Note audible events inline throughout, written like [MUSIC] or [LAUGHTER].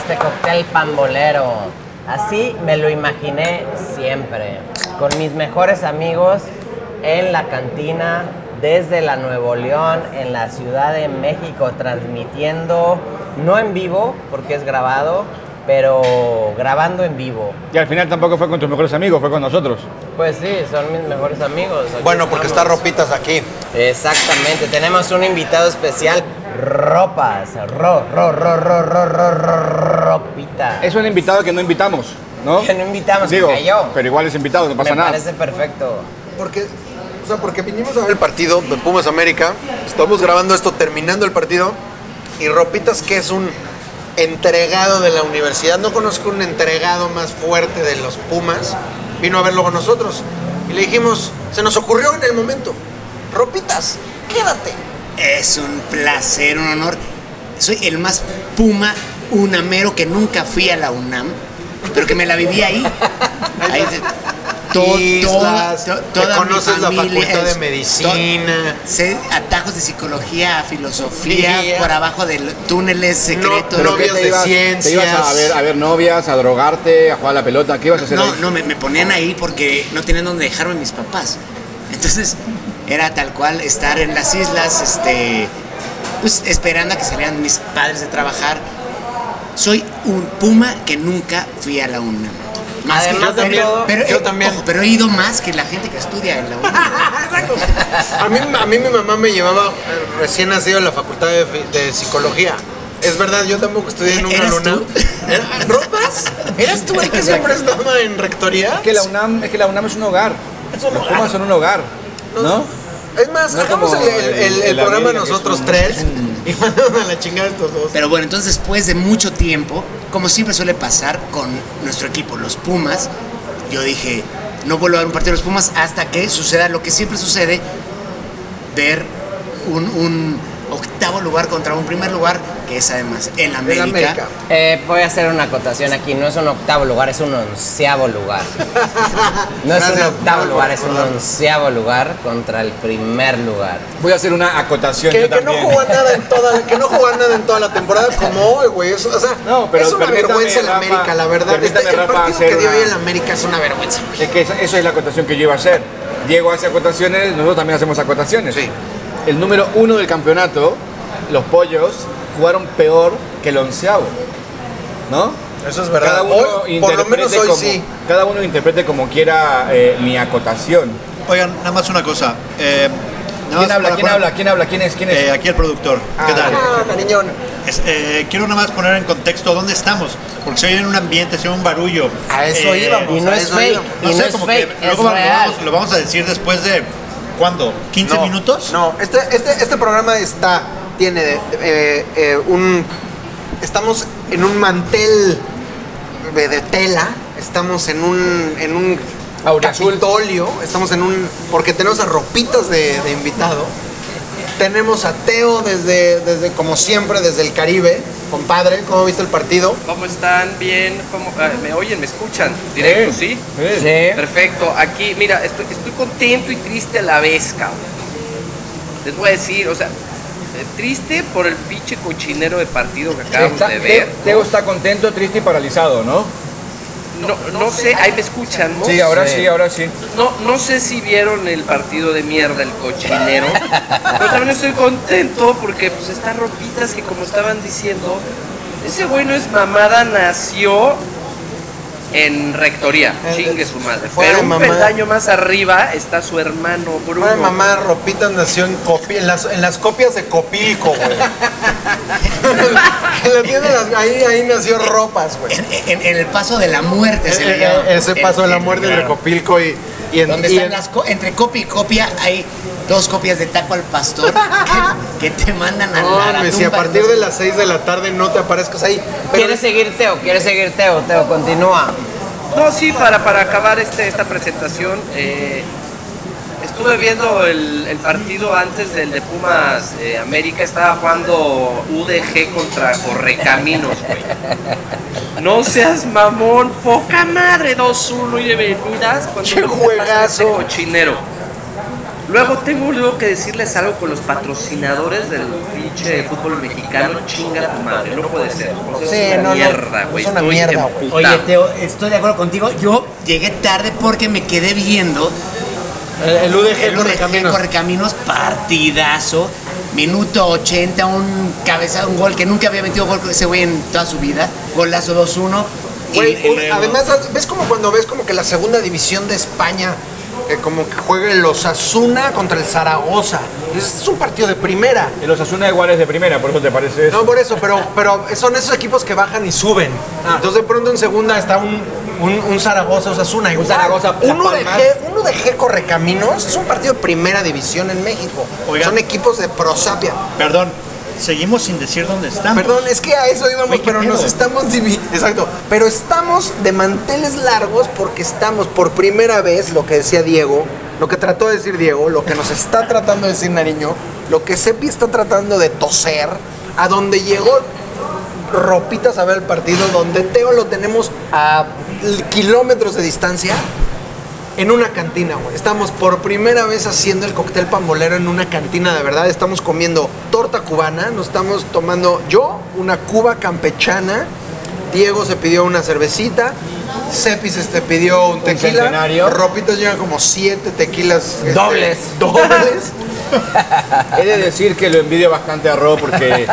este cóctel pambolero. Así me lo imaginé siempre. Con mis mejores amigos en la cantina desde la Nuevo León, en la Ciudad de México, transmitiendo, no en vivo, porque es grabado, pero grabando en vivo. Y al final tampoco fue con tus mejores amigos, fue con nosotros. Pues sí, son mis mejores amigos. Aquí Bueno, porque está estamos. Ropitas aquí. Exactamente, tenemos un invitado especial, ropas, ro, ro, ro, ro, ro, ro, ropita. Es un invitado que no invitamos, ¿no? Que no invitamos, Digo, que. Pero igual es invitado, no pasa Me nada. Me parece perfecto. Porque, o sea, porque vinimos a ver el partido de Pumas América, estamos grabando esto terminando el partido, y Ropitas que es un entregado de la universidad, no conozco un entregado más fuerte de los Pumas, vino a verlo con nosotros. Y le dijimos, se nos ocurrió en el momento, Ropitas, quédate, es un placer, un honor. Soy el más puma unamero que nunca fui a la UNAM, pero que me la viví ahí. Ahí de- to- Islas, to- te toda mi conoces la familia facultad de medicina. to- sé atajos de psicología, filosofía, Filosofía. por abajo de túneles secretos. No, ¿Pero qué novios te de ibas, ciencias. Te ibas a ver, a ver novias, a drogarte, a jugar a la pelota, ¿qué ibas a hacer No, ahí? no, me, me ponían ahí porque no tenían donde dejarme mis papás. Entonces era tal cual estar en las islas, este, pues esperando a que salieran mis padres de trabajar. Soy un puma que nunca fui a la UNAM. Más que- Además de pero, todo, pero, yo eh, también. ojo, pero he ido más que la gente que estudia en la UNAM. A mí, a mí mi mamá me llevaba eh, recién nacido a la facultad de, psicología. Es verdad, yo tampoco estudié en una ¿Eras luna. tú? ¿Era- ¿Ropas? ¿Eras tú el que siempre estaba en rectoría? Es que la UNAM es, que la UNAM es un hogar. Es un Los hogar. Pumas son un hogar, ¿no? Es más, No hagamos el, el- programa América, nosotros un- tres [LAUGHS] y mandamos a la chingada estos dos. Pero bueno, entonces después de mucho tiempo, como siempre suele pasar con nuestro equipo, los Pumas, yo dije, no vuelvo a ver un partido de los Pumas hasta que suceda lo que siempre sucede, ver un, un octavo lugar contra un primer lugar, que es además el América. América. Eh, voy a hacer una acotación aquí. No es un octavo lugar, es un onceavo lugar. [LAUGHS] No es un Gracias, octavo por lugar, es un onceavo lugar contra el primer lugar. Voy a hacer una acotación Que, yo que no jugó nada en toda, que no jugó nada en toda la temporada [LAUGHS] como hoy, güey. Eso, O sea, No, pero es una vergüenza el América, la verdad. Este, el Rafa, partido que dio una- hoy el América es una vergüenza, güey. Es que esa, eso es la acotación que yo iba a hacer. Diego hace acotaciones, nosotros también hacemos acotaciones. Sí. El número uno del campeonato, los pollos, jugaron peor que el onceavo. ¿no? Eso es verdad. Cada uno Hoy, por lo menos interprete hoy como, sí. Cada uno interprete como quiera eh, mi acotación. Oigan, nada más una cosa. eh, nada ¿Quién más habla? ¿Quién poner- habla? ¿Quién habla? ¿Quién es? ¿Quién es? Eh, aquí el productor. ¿Qué Ah, tal? Ah, cariñón. Es- eh, quiero nada más poner en contexto dónde estamos, porque se oye en un ambiente, se oye un barullo. A eso Eh, íbamos. Y no es fake. No y sé, no es como fake, que es luego lo real. vamos, lo vamos a decir después de, ¿cuándo? ¿15 No, minutos? No, este, este, este programa está, tiene eh, eh, un... Estamos en un mantel de, de tela, estamos en un, en un capitolio, estamos en un... Porque tenemos a ropitas de, de invitado. Tenemos a Teo desde, desde, como siempre, desde el Caribe. Compadre, ¿cómo viste el partido? ¿Cómo están? Bien. ¿Cómo- ah, ¿Me oyen? ¿Me escuchan? Directo, ¿sí? Sí. Sí. Perfecto. Aquí, mira, estoy, estoy contento y triste a la vez, cabrón. Les voy a decir, o sea, triste por el pinche cochinero de partido que acabamos Está- de ver. Te- Teo está contento, triste y paralizado, ¿no? No, no sé, ahí me escuchan, ¿no? Sí, ahora Sí. sí, ahora sí. No, no sé si vieron el partido de mierda, el cochinero. [LAUGHS] pero también estoy contento porque pues está ropitas que como estaban diciendo, ese güey no es mamada, nació en rectoría. Chingue su madre. fue Pero de un mamá. peldaño más arriba está su hermano Bruno. Mamá, Ropitas nació en, Copi- en, las, en las copias de Copilco, güey. [LAUGHS] de ahí, ahí nació Ropas, güey. En, en- en el paso de la muerte se le Eh, llama. eh, Ese paso de la muerte claro. entre Copilco y, y en, Donde y están en- las co- entre copia y copia hay dos copias de taco al pastor que, que te mandan a No, la, mames, si a partir de las 6 de la tarde no te aparezcas ahí. Pero ¿Quieres seguir Teo? ¿Quieres seguir Teo? Teo, continúa. No, sí, para, para acabar este, esta presentación, eh, estuve viendo el, el partido antes del de Pumas eh, América, estaba jugando UDG contra Correcaminos, güey. No seas mamón, poca madre, 2-1 y de venidas. cuando ¡Qué juegazo! ese cochinero. Luego tengo luego que decirles algo con los patrocinadores del pinche fútbol mexicano. Chinga tu madre, no puede ser. O sea, Sí, es una no, mierda, güey. es una mierda. Oye, Teo, estoy de acuerdo contigo. Yo llegué tarde porque me quedé viendo El, el UDG el corre UDG caminos. Correcaminos, partidazo. Minuto 80, un cabezado, un gol que nunca había metido gol con ese güey en toda su vida. Golazo 2-1. y- Güey, y un- luego- además, ¿ves como cuando ves como que la segunda división de España, eh, como que juega el Osasuna contra el Zaragoza? Es un partido de primera. Y los Asuna igual es de primera, por eso te parece eso. No, por eso, pero, pero son esos equipos que bajan y suben. Entonces de pronto en segunda está un, un, un Zaragoza Osasuna. Un Zaragoza, uno de. G, uno de G Correcaminos es un partido de primera división en México. Oigan. Son equipos de prosapia. Perdón, seguimos sin decir dónde estamos. Perdón, es que a eso íbamos, ¿qué pero nos estamos divi- Exacto. Pero estamos de manteles largos porque estamos por primera vez, lo que decía Diego, lo que trató de decir Diego, lo que nos está tratando de decir Nariño, lo que Sepi está tratando de toser, a donde llegó Ropitas a ver el partido, donde Teo lo tenemos a kilómetros de distancia. En una cantina, güey. Estamos por primera vez haciendo el cóctel pambolero en una cantina de verdad. Estamos comiendo torta cubana, nos estamos tomando yo una cuba campechana, Diego se pidió una cervecita, Cepis este pidió un tequila, centenario. Ropitos llevan como siete tequilas este, Dobles. [LAUGHS] dobles. He de decir que lo envidio bastante a Ro porque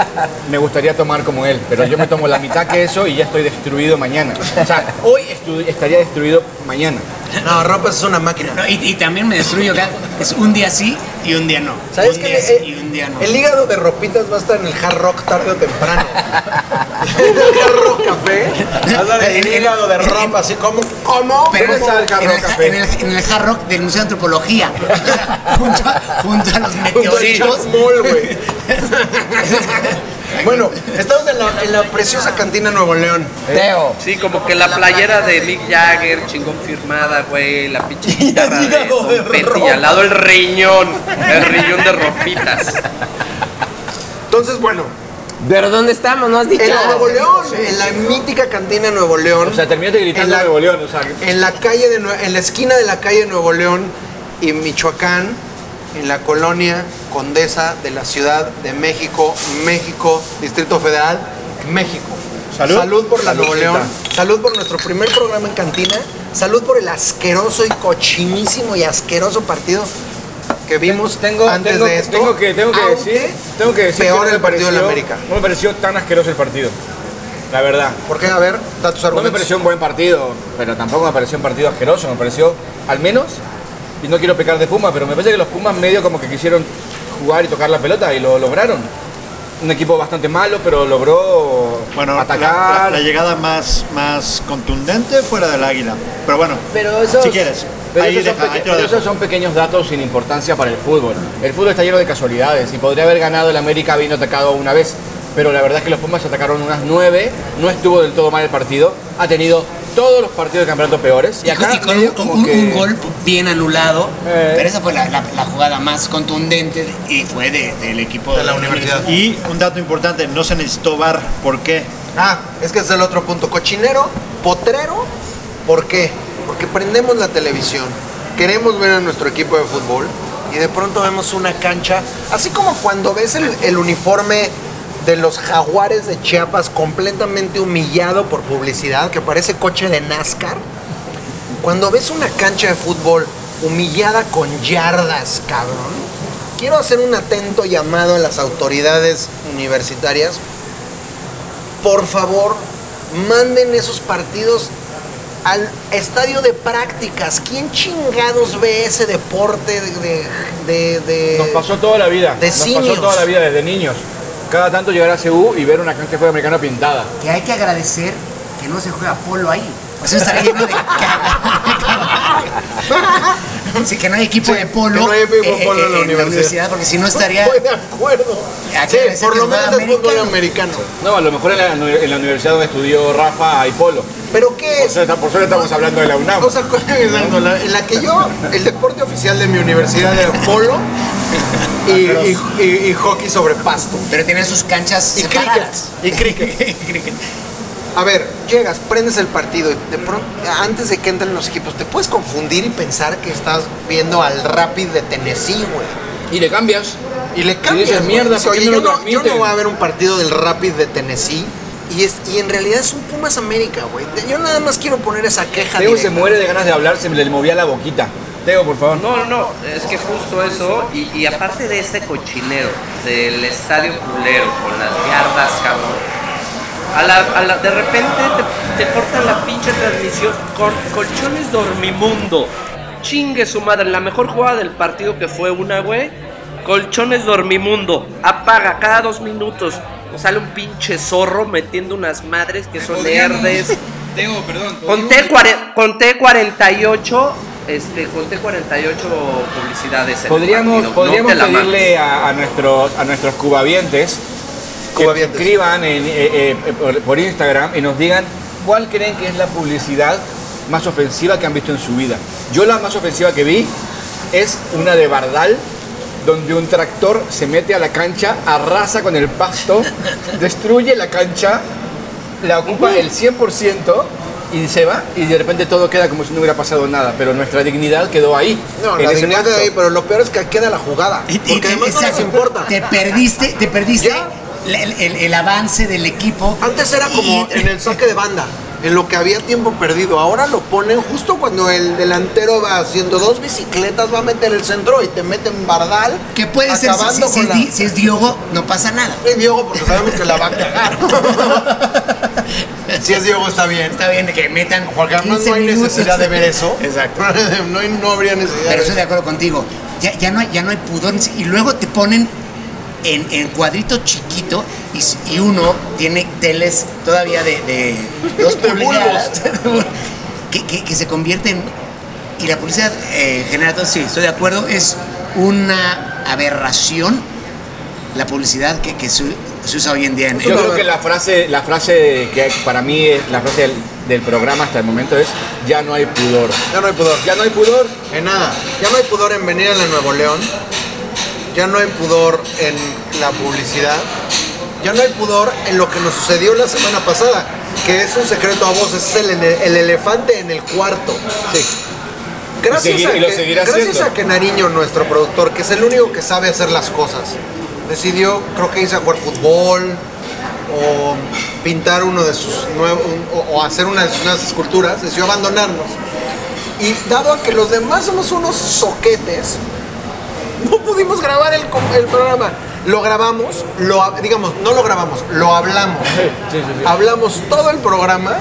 me gustaría tomar como él, pero yo me tomo la mitad que eso y ya estoy destruido mañana. O sea, hoy estu- estaría destruido mañana. No, Ropas es una máquina. No, y, y también me destruyo acá. Es un día sí y un día no. ¿Sabes un día sí Eh, y un día no. El hígado de ropitas va a estar en el hard rock tarde o temprano. [LAUGHS] el hard rock café. Va a estar en el hígado de ropa, así como. ¿Cómo? Pero ¿Dónde está el Hard en, Rock el, Café? en, el, en el Hard Rock del Museo de Antropología. [LAUGHS] junto, a, junto a los Junto al meteoritos. Chuck Moll, güey. [LAUGHS] bueno, estamos en la, en la preciosa cantina Nuevo León. Teo, Sí, como que la playera de Mick Jagger, chingón firmada, güey, la pinche [LAUGHS] guitarra de de Petty y al lado el riñón, el riñón de ropitas. Entonces, bueno, ¿pero dónde estamos? ¿No has dicho? en Nuevo León, en la mítica cantina Nuevo León. O sea, terminaste gritando En la- Nuevo León, o sea, en la calle de en la esquina de la calle Nuevo León y Michoacán, en la colonia Condesa de la Ciudad de México, México, Distrito Federal, México. Salud. por la Nuevo. León. Salud por nuestro primer programa en cantina. Salud por el asqueroso y cochinísimo y asqueroso partido que vimos tengo, antes tengo, de esto. tengo que, tengo que Aunque decir, tengo que decir peor que no el partido de la pareció- América. No me pareció tan asqueroso el partido. La verdad. ¿Por qué? A ver, da tus No me argumentos. pareció un buen partido, pero tampoco me pareció un partido asqueroso. Me pareció, al menos, y no quiero pecar de Puma, pero me parece que los Pumas medio como que quisieron jugar y tocar la pelota y lo lograron. Un equipo bastante malo, pero logró Bueno, atacar. La, la llegada más, más contundente fuera del águila. Pero bueno, Pero esos, si quieres. pero ahí esos son deja- peque- ahí te lo pero esos son pequeños datos sin importancia para el fútbol. El fútbol está lleno de casualidades y podría haber ganado el América habiendo atacado una vez. Pero la verdad es que los Pumas atacaron unas nueve, no estuvo del todo mal el partido, ha tenido todos los partidos de campeonato peores. Y, con- y con medio un, como un- que- un gol bien anulado. Eh. Pero esa fue la, la- la jugada más contundente y fue de- del equipo De la universidad. Y un dato importante, no se necesitó VAR. ¿Por qué? Ah, es que es el otro punto. Cochinero, potrero, ¿por qué? Porque prendemos la televisión, queremos ver a nuestro equipo de fútbol y de pronto vemos una cancha, así como cuando ves el, el uniforme de los jaguares de Chiapas completamente humillado por publicidad, que parece coche de NASCAR. Cuando ves una cancha de fútbol humillada con yardas, cabrón, quiero hacer un atento llamado a las autoridades universitarias por favor, manden esos partidos al estadio de prácticas. ¿Quién chingados ve ese deporte de... de, de- de- Nos pasó toda la vida. de Nos simios. pasó toda la vida desde niños. Cada tanto llegar a CU y ver una cancha de fútbol americano pintada. Que hay que agradecer que no se juega polo ahí. Pues eso estaría lleno de. Sí, que no hay equipo Sí, de polo, no hay equipo de eh, polo en la eh, universidad. porque si no estaría. Estoy de acuerdo. Sí, por lo menos es fútbol americano. No, a lo mejor en la, en la universidad donde estudió Rafa hay polo. ¿Pero qué Por es? suerte, por suerte estamos hablando de la UNAM. O sea, [LAUGHS] en la que yo, el deporte oficial de mi universidad era polo [LAUGHS] y, y- y- y hockey sobre pasto. Pero tienen sus canchas Y separadas. cricket. Y cricket. Cricket. A ver, llegas, prendes el partido y de pronto, antes de que entren los equipos, te puedes confundir y pensar que estás viendo al Rapid de Tennessee, güey. Y le cambias. Y le cambias. dices, güey. "Mierda, Dices, ¿por qué Oye, no yo lo no, yo no transmiten?" voy a ver un partido del Rapid de Tennessee. Y, es, y en realidad es un Pumas América, güey. Yo nada más quiero poner esa queja. Teo se muere de ganas de hablar, se le movía la boquita. Teo, por favor. No, no, no, es que justo eso, y, y aparte de este cochinero del estadio culero con las yardas, cabrón, a la, a la- de repente te, te cortan la pinche transmisión con colchones dormimundo. Chingue su madre, la mejor jugada del partido que fue una, güey. Colchones dormimundo, apaga cada dos minutos. Sale un pinche zorro metiendo unas madres que son herdes. Teo, perdón. Conté, cuare- conté 48, este, conté 48 publicidades. en Podríamos, podríamos No pedirle a, a nuestros, a nuestros cubavientes que escriban en, eh, eh, eh, por, por Instagram y nos digan cuál creen que es la publicidad más ofensiva que han visto en su vida. Yo la más ofensiva que vi es una de Bardal, donde un tractor se mete a la cancha, arrasa con el pasto, [LAUGHS] destruye la cancha, la ocupa el 100% y se va y de repente todo queda como si no hubiera pasado nada, pero nuestra dignidad quedó ahí. No, la dignidad pacto. ahí, pero lo peor es que queda la jugada. Y- y- Porque además no les exacto. importa. Te perdiste, te perdiste el, el- el avance del equipo. Antes era como Y- en el saque de banda, en lo que había tiempo perdido. Ahora lo ponen justo cuando el delantero va haciendo dos bicicletas, va a meter el centro y te meten bardal. Que puede ser, si, es Di- si es Diogo, no pasa nada. Es Diogo porque sabemos que la va a cagar. [LAUGHS] [LAUGHS] si es Diogo está bien. Está bien que metan. Porque además 15 no hay minutos. necesidad de ver eso. [LAUGHS] Exacto. [LAUGHS] no, hay- no habría necesidad. Pero de estoy de acuerdo contigo. Ya, ya, no, hay, ya no hay pudor. Y luego te ponen en, en cuadrito chiquito y, uno tiene teles todavía de, de dos De pulgadas que, que- que se convierten. Y la publicidad eh, genera todo. Sí, estoy de acuerdo. Es una aberración la publicidad que, que se, se usa hoy en día en, Yo creo que la frase, la frase que para mí es la frase del, del programa hasta el momento es ya no hay pudor. Ya no hay pudor. Ya no hay pudor. En nada. Ya no hay pudor en venir a la Nuevo León. Ya no hay pudor en la publicidad. Ya no hay pudor en lo que nos sucedió la semana pasada. Que es un secreto a voces. Es el, el elefante en el cuarto. Sí. Gracias, Y seguir- a, y lo que, seguirá gracias a que Nariño, nuestro productor, que es el único que sabe hacer las cosas, decidió, creo que irse a jugar fútbol o pintar uno de sus nuevos, o, o hacer una de sus nuevas esculturas, decidió abandonarnos. Y dado a que los demás somos unos soquetes, no pudimos grabar el, el programa. Lo grabamos, lo, digamos, no lo grabamos, lo hablamos. Sí, sí, sí. Hablamos todo el programa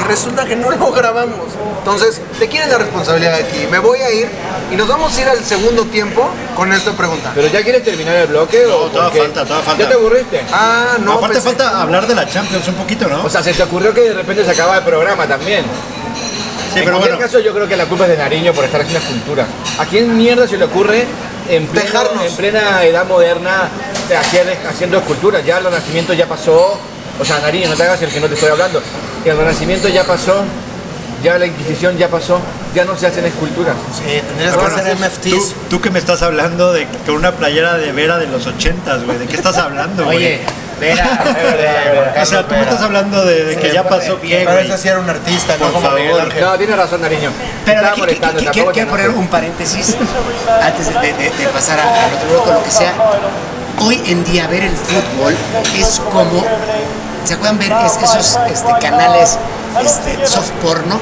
y resulta que no lo grabamos. Entonces, ¿de quién es la responsabilidad aquí? Me voy a ir y nos vamos a ir al segundo tiempo con esta pregunta. Pero ya quieres terminar el bloque o todavía porque- falta, todavía falta. ¿Ya te aburriste? Ah, no, Aparte pensé- falta hablar de la Champions un poquito, ¿no? O sea, se te ocurrió que de repente se acaba el programa también. sí, en pero cualquier bueno. caso, yo creo que la culpa es de Nariño por estar haciendo escultura. ¿A quién mierda se le ocurre en, pleno- Dejarnos. en plena edad moderna de hacer- haciendo esculturas? Ya el renacimiento ya pasó. O sea, Nariño, no te hagas el que no te estoy hablando. El renacimiento ya pasó. Ya la Inquisición ya pasó. Ya no se hacen esculturas. Sí, tendrías que hacer MFTs. tú que me estás hablando de con una playera de Vera de los ochentas, güey. ¿De qué estás hablando, güey? Oye, Vera, [LAUGHS] o sea, tú me estás hablando de, de que ya pasó qué, Pero güey. ese sí era un artista, no Por como favor. No, tienes razón, Nariño. Pero aquí- quiero, quiero poner un paréntesis antes de, de- de pasar a- al otro bloque, lo que sea. Hoy en día ver el fútbol es como, ¿se acuerdan ver es- esos este, canales este, soft porno?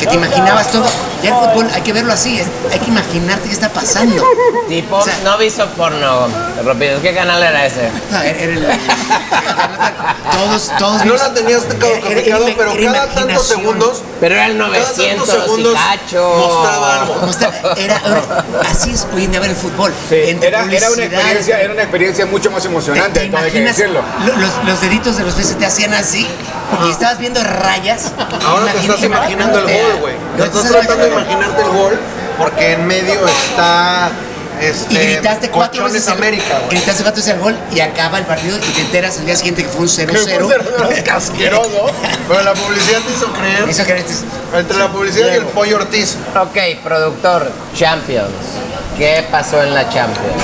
Que te imaginabas todo. Ya el fútbol hay que verlo así, es- hay que imaginarte qué está pasando. [LAUGHS] Tipo, O sea- no vi porno. Rápido, ¿qué canal era ese? [LAUGHS] No, era- el- todos, todos No la tenías codificado, era- pero era cada tantos segundos Pero era el Cada 900 tantos segundos y cacho. mostraba algo. [LAUGHS] O sea, era, era- así es hoy en día ver el fútbol. Sí, Entre era, era, una experiencia, era una experiencia mucho más ¿Te, emocionante, te hay que decirlo. lo- Los, los deditos de los peces te hacían así y estabas viendo rayas. Ahora te estás imaginando el imagínate- gol, güey. Estás tratando de imaginarte el gol porque en medio está este, Y gritaste cuatro veces el- América. Gritaste cuatro veces el gol y acaba el partido y te enteras al día siguiente que fue un 0-0. [LAUGHS] asqueroso. Pero la publicidad te hizo creer. Eso que eres- Entre la publicidad y el pollo Ortiz. Ok, productor, Champions. ¿Qué pasó en la Champions?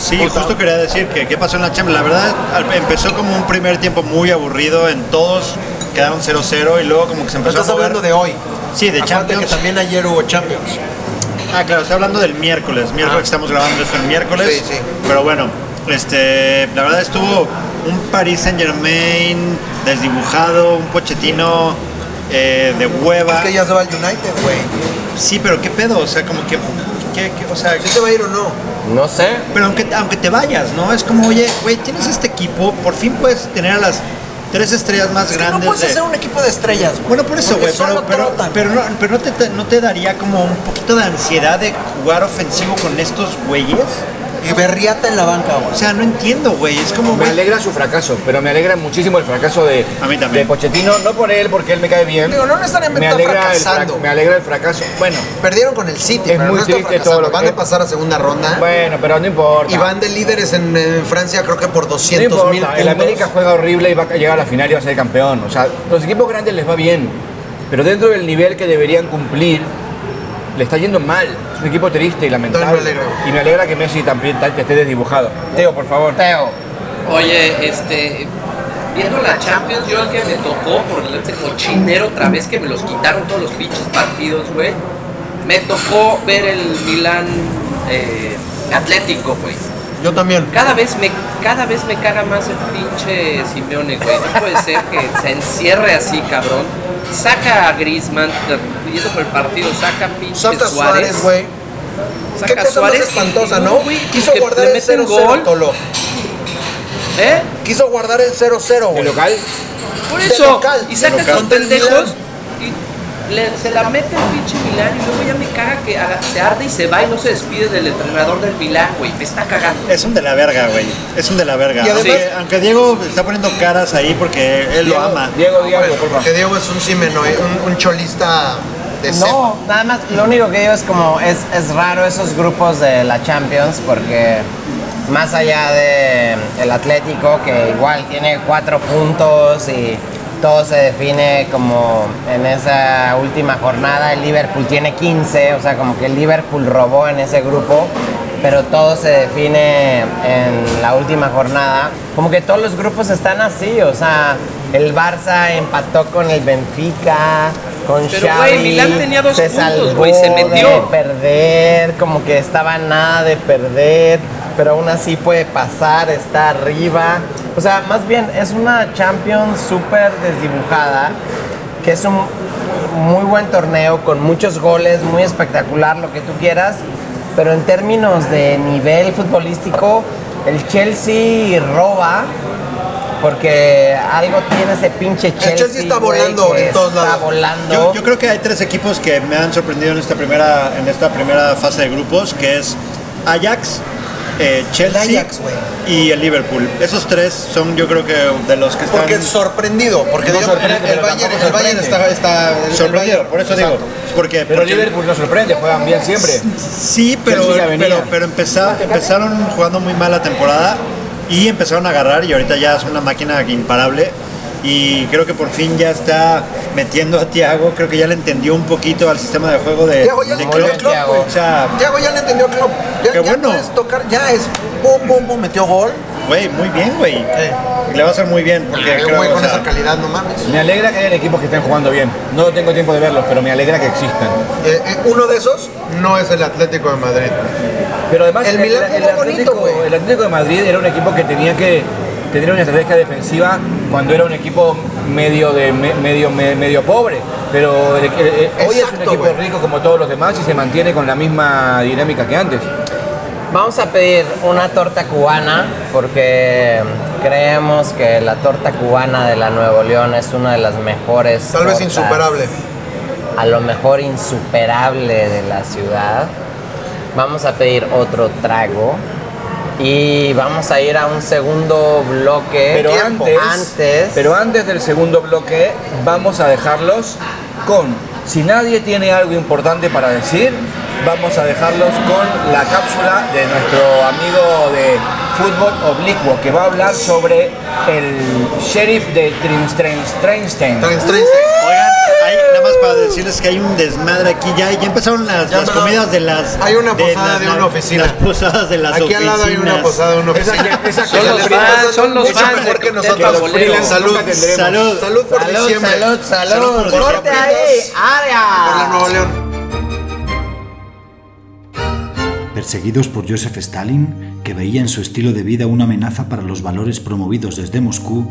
Sí, justo quería decir que qué pasó en la Champions. La verdad, empezó como un primer tiempo muy aburrido en todos quedaron 0-0 y luego como que se empezó estás a mover. hablando de hoy. Sí, de Aparte Champions. que también ayer hubo Champions. Ah, claro, estoy hablando del miércoles. Miércoles Ah. que estamos grabando esto el miércoles. Sí, sí. Pero bueno, este, la verdad estuvo un Paris Saint Germain desdibujado, un Pochettino eh, de hueva. Es que ya se va al United, güey. Sí, pero qué pedo, o sea, como que, que- que- o sea, ¿Sí se va a ir o no? No sé. pero aunque, aunque te vayas, ¿no? Es como, oye, güey, tienes este equipo, por fin puedes tener a las tres estrellas más Es que no grandes puedes de- hacer un equipo de estrellas, güey. Bueno, por eso, güey, pero, pero, pero, no, pero no, te- no te daría como un poquito de ansiedad de jugar ofensivo con estos güeyes. Y Berriata en la banca, O güey. sea, no entiendo, güey. Es como, Me güey. alegra su fracaso, pero me alegra muchísimo el fracaso de, A mí también. de Pochettino. No por él, porque él me cae bien. Digo, no necesariamente me está alegra, el fracasando. fra- me alegra el fracaso. Bueno, Perdieron con el City, Es pero muy no está triste fracasando. todo lo que- Van a pasar a segunda ronda. bueno, pero no importa. Y van de líderes en, en Francia, creo que por No 200 mil importa, puntos. el América juega horrible y va a llegar a la final y va a ser campeón. O sea, los equipos grandes les va bien, pero dentro del nivel que deberían cumplir, le está yendo mal. Es un equipo triste y lamentable. Me. Y me alegra que Messi también ta- esté desdibujado. Teo, por favor. Teo. Oye, este. Viendo la Champions, yo el que me tocó por este cochinero otra vez que me los quitaron todos los pinches partidos, güey. Me tocó ver el Milan eh, Atlético, güey. Yo también. Cada vez me cada vez me caga más el pinche Simeone, güey. No puede ser que se encierre así, cabrón. Saca a Griezmann, yendo por el partido, saca pinche Santa Suárez. Suárez, güey. Saca Qué cosa más Suárez y- espantosa, y ¿no? güey, Quiso guardar el meten 0-0, Tolo. ¿Eh? Quiso guardar el 0-0, El güey. local, Por eso, local, y de saca local. sus Contra el pendejos le- se la mete el pinche Milán y luego ya me caga que haga- se arde y se va y no se despide del entrenador del Milán, güey. Me está cagando. Es un de la verga, güey. Es un de la verga. Y además- aunque, aunque Diego está poniendo caras ahí porque él lo ama. Diego, Diego, por favor. Porque Diego es un Simeno, un, un cholista. No, nada más, lo único que digo es como, es, es raro esos grupos de la Champions porque más allá de el Atlético, que igual tiene cuatro puntos y todo se define como en esa última jornada, el Liverpool tiene 15, o sea, como que el Liverpool robó en ese grupo, pero todo se define en la última jornada. Como que todos los grupos están así, o sea, el Barça empató con el Benfica, con Pero, Xavi, güey, Milán tenía dos se puntos, güey, se metió. de perder, como que estaba nada de perder, pero aún así puede pasar, está arriba. O sea, más bien es una Champions súper desdibujada, que es un muy buen torneo con muchos goles, muy espectacular, lo que tú quieras, pero en términos de nivel futbolístico, el Chelsea roba. Porque algo tiene ese pinche Chelsea. Chelsea está güey, volando en todos está volando. Yo, yo creo que hay tres equipos que me han sorprendido en esta primera, en esta primera fase de grupos, que es Ajax, eh, Chelsea El Ajax, güey. y el Liverpool. Esos tres son yo creo que de los que están Porque es sorprendido, porque No digo, sorprende, el, Bayern, tampoco el Bayern está, está el Bayern, por eso digo. Porque, Pero porque- Liverpool nos sorprende, juegan bien siempre. Sí, pero, pero, pero empeza- empezaron jugando muy mal la temporada y empezaron a agarrar y ahorita ya es una máquina imparable. Y creo que por fin ya está metiendo a Thiago, creo que ya le entendió un poquito al sistema de juego de, Thiago ya de le entendió Klopp, Thiago. O sea, Thiago ya le entendió Klopp. Ya, Qué ya bueno. puedes tocar, ya es pum, pum, pum, metió gol. güey, muy bien, güey. Le va a hacer muy bien porque Ay, creo, o sea, esa calidad, no mames. Me alegra que hayan equipos que estén jugando bien. No tengo tiempo de verlos, pero me alegra que existan. Eh, eh, uno de esos no es el Atlético de Madrid. Pero además El Milán jugó bonito, Atlético, güey. el Atlético de Madrid era un equipo que tenía que tener una estrategia defensiva cuando era un equipo medio de me- medio me- medio pobre. Pero el- el- el- hoy es un equipo rico como todos los demás y se mantiene con la misma dinámica que antes. Vamos a pedir una torta cubana porque creemos que la torta cubana de la Nuevo León es una de las mejores. Tal vez insuperable. A lo mejor insuperable de la ciudad. Vamos a pedir otro trago y vamos a ir a un segundo bloque. Pero antes, Antes. pero antes del segundo bloque vamos a dejarlos con si nadie tiene algo importante para decir, vamos a dejarlos con la cápsula de nuestro amigo de fútbol oblicuo que va a hablar sobre el sheriff de Trinsteinstein. Tan extraño. Oigan, ahí, nada más para decirles que hay un desmadre aquí. Ya, ya empezaron las, Ya las comidas de las. Hay una posada las- de una oficina. Las posadas de las Aquí oficinas. al lado hay una posada de una oficina. Son los fans, son los fans mejor de que nosotros. Salud. Salud. Salud por Salud, diciembre. salud, salud. por Corte ahí, Por la área. Nuevo León. Perseguidos por Joseph Stalin, que veía en su estilo de vida una amenaza para los valores promovidos desde Moscú,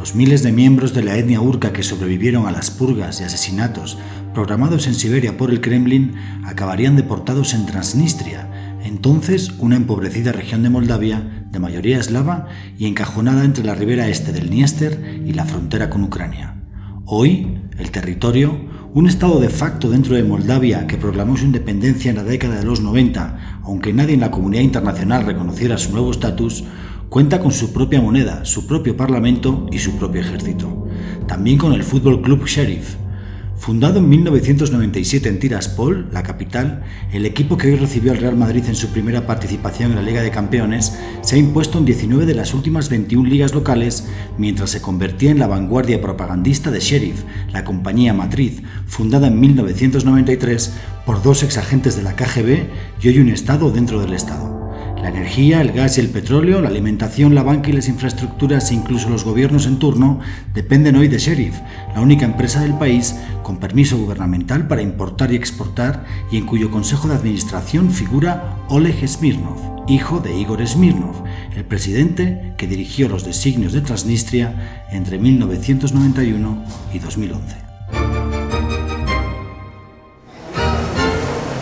los miles de miembros de la etnia urca que sobrevivieron a las purgas y asesinatos programados en Siberia por el Kremlin acabarían deportados en Transnistria, entonces una empobrecida región de Moldavia de mayoría eslava y encajonada entre la ribera este del Dniester y la frontera con Ucrania. Hoy, el territorio, un estado de facto dentro de Moldavia que proclamó su independencia en la década de los 90, aunque nadie en la comunidad internacional reconociera su nuevo estatus, cuenta con su propia moneda, su propio parlamento y su propio ejército. También con el Fútbol Club Sheriff. Fundado en 1997 en Tiraspol, la capital, el equipo que hoy recibió al Real Madrid en su primera participación en la Liga de Campeones se ha impuesto en 19 de las últimas 21 ligas locales, mientras se convertía en la vanguardia propagandista de Sheriff, la compañía matriz, fundada en 1993 por dos exagentes de la KGB y hoy un Estado dentro del Estado. La energía, el gas y el petróleo, la alimentación, la banca y las infraestructuras e incluso los gobiernos en turno dependen hoy de Sheriff, la única empresa del país con permiso gubernamental para importar y exportar y en cuyo consejo de administración figura Oleg Smirnov, hijo de Igor Smirnov, el presidente que dirigió los designios de Transnistria entre 1991 y 2011.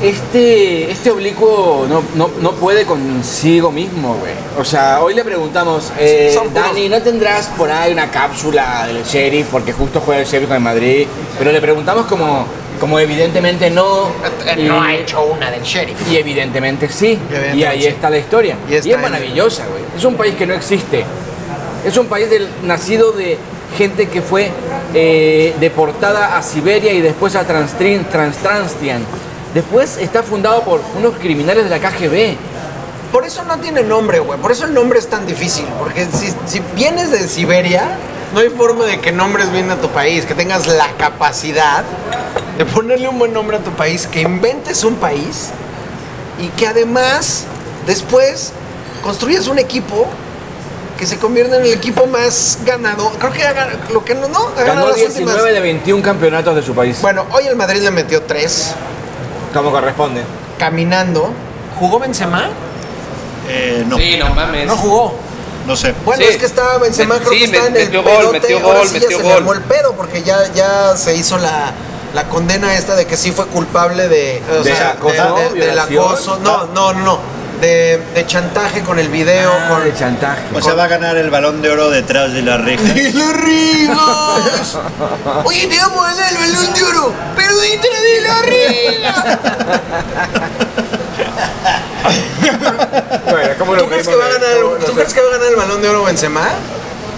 Este, este oblicuo no, no, no puede consigo mismo, güey. O sea, hoy le preguntamos, eh, Son puros- Dani, ¿no tendrás por ahí una cápsula del sheriff? Porque justo juega el sheriff con el Madrid. Pero le preguntamos como, como evidentemente no. y- No ha hecho una del sheriff. Y evidentemente sí. Evidentemente y ahí sí. está la historia. Y Y, está es en- maravillosa, güey. Es un país que no existe. Es un país del, nacido de gente que fue eh, deportada a Siberia y después a Transtrin, Transtranstian. Después está fundado por unos criminales de la KGB. Por eso no tiene nombre, güey. Por eso el nombre es tan difícil. Porque si, si vienes de Siberia, no hay forma de que nombres bien a tu país, que tengas la capacidad de ponerle un buen nombre a tu país, que inventes un país y que además después construyas un equipo que se convierta en el equipo más ganado. Creo que lo que no, no, ha ganado Ganó las 19 últimas. de 21 campeonatos de su país. Bueno, hoy el Madrid le metió tres Como corresponde. caminando. ¿Jugó Benzema? Eh, no, Sí, no mames. No jugó. no sé. Bueno, Sí. es que estaba Benzema, creo sí, que está en el metió gol, pedote, metió ahora gol, sí ya metió se le gol. armó el pedo porque ya, ya se hizo la, la condena esta de que sí fue culpable de, o ¿De sea, acoso, de- de- del violación? acoso. No, no, no, no. De, de chantaje con el video, Ah, con de chantaje. O sea, va a ganar el balón de oro detrás de la reja. [LAUGHS] ¡Y los ricos! Oye, te vamos a dar el balón de oro, pero detrás de la riga. Bueno, ¿cómo ¿Tú crees, que va a ganar, el- ¿Tú crees que va a ganar el balón de oro Benzema?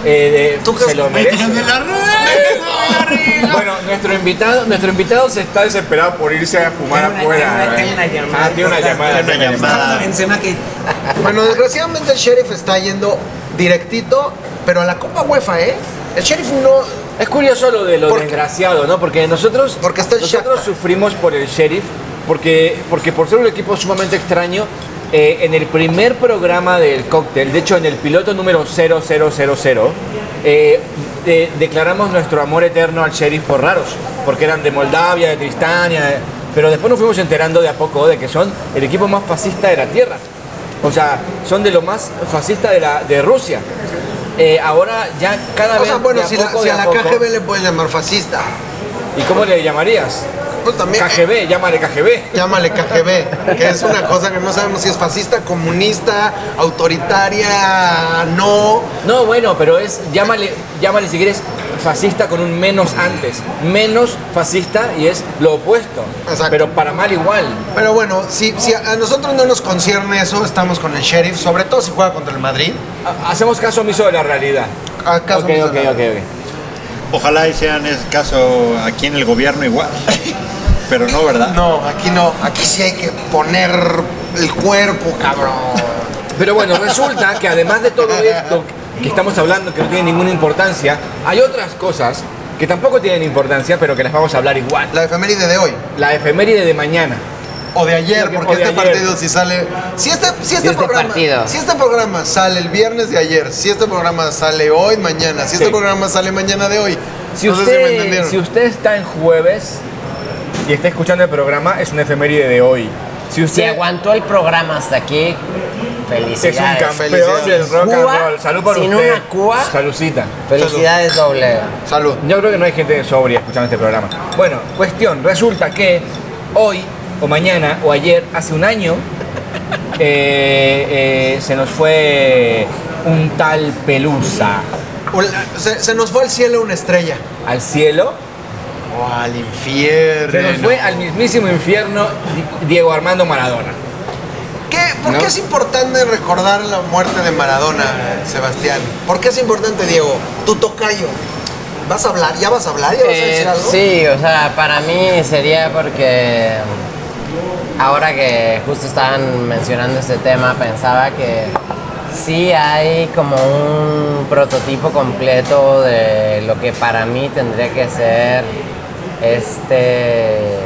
Eh, ¿Tú se lo merece. de la? [LAUGHS] Bueno, nuestro invitado, nuestro invitado se está desesperado por irse a fumar una- afuera. tengo una- güey. tengo una llamada Ah, tiene una importante. llamada. Una tiene una llamada. Benzema que Bueno, desgraciadamente el Sheriff está yendo directito, pero a la Copa UEFA, ¿eh? El Sheriff no... Es curioso lo de lo Porque- desgraciado, ¿no? Porque nosotros, Porque nosotros Shakhtar. sufrimos por el sheriff, porque, porque por ser un equipo sumamente extraño, eh, en el primer programa del cóctel, de hecho en el piloto número 0000, eh, de- declaramos nuestro amor eterno al sheriff por raros, porque eran de Moldavia, de Tristania, pero después nos fuimos enterando de a poco de que son el equipo más fascista de la tierra. O sea, son de lo más fascista de, la, de Rusia. Eh, ahora ya cada O vez sea, bueno, a si, la, a a la poco- KGB le puedes llamar fascista, ¿Y cómo le llamarías? Pues también... KGB, llámale KGB. Llámale KGB, que es una cosa que no sabemos si es fascista, comunista, autoritaria, no. No, bueno, pero es, llámale, llámale si quieres fascista con un menos antes. Menos fascista y es lo opuesto. Exacto. Pero para mal igual. Pero bueno, si, si a nosotros no nos concierne eso, estamos con el Sheriff, sobre todo si juega contra el Madrid. Ha- Hacemos caso omiso de la realidad. Acaso ok, omiso ok, de la- ok, ok. Ojalá hicieran ese caso aquí en el gobierno igual. Pero no, ¿verdad? No, aquí no, aquí sí hay que poner el cuerpo, cabrón. Pero bueno, resulta que además de todo esto que estamos hablando, que no tiene ninguna importancia, hay otras cosas que tampoco tienen importancia, pero que las vamos a hablar igual. La efeméride de hoy. La efeméride de mañana. O de ayer, porque este ayer. partido si sale. Si este, si este, este programa, partido. si este programa sale el viernes de ayer, si este programa sale hoy, mañana, si este programa sale mañana de hoy. Si no sé usted, si me entendieron. si usted está en jueves y está escuchando el programa, es una efeméride de hoy. Si Si usted aguantó el programa hasta aquí, es un felicidades. campeón Felicidades. del rock and Cuba, roll, salud por sin usted. una Cuba. Felicidades doble. Salud. Yo creo que no hay gente sobria escuchando este programa. Bueno, cuestión, resulta que hoy o mañana o ayer, hace un año, eh, eh, se nos fue un tal Pelusa Se, se nos fue al cielo una estrella. al cielo. O al infierno. Se nos fue al mismísimo infierno Di- Diego Armando Maradona. ¿Qué, ¿Por ¿No? qué es importante recordar la muerte de Maradona, Sebastián? ¿Por qué es importante, Diego? Tu tocayo. ¿Vas a hablar? ¿Ya vas a hablar? ¿Ya vas a Eh, decir algo? sí, o sea, para mí sería porque ahora que justo estaban mencionando este tema, pensaba que sí hay como un prototipo completo de lo que para mí tendría que ser este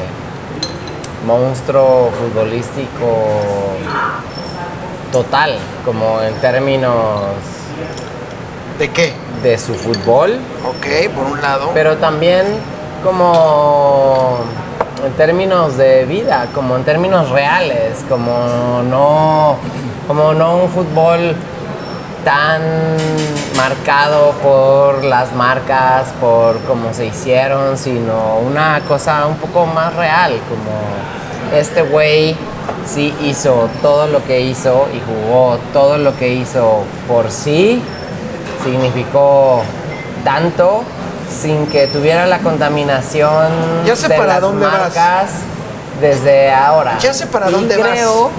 monstruo futbolístico total, como en términos ¿De qué? de su fútbol, Ok, por un lado. pero también como en términos de vida, como en términos reales, como no, como no un fútbol tan marcado por las marcas, por cómo se hicieron, sino una cosa un poco más real, como este güey sí hizo todo lo que hizo y jugó todo lo que hizo por sí, significó tanto sin que tuviera la contaminación Ya sé de para las dónde vas. marcas desde ahora. Ya sé para Y dónde vas. creo,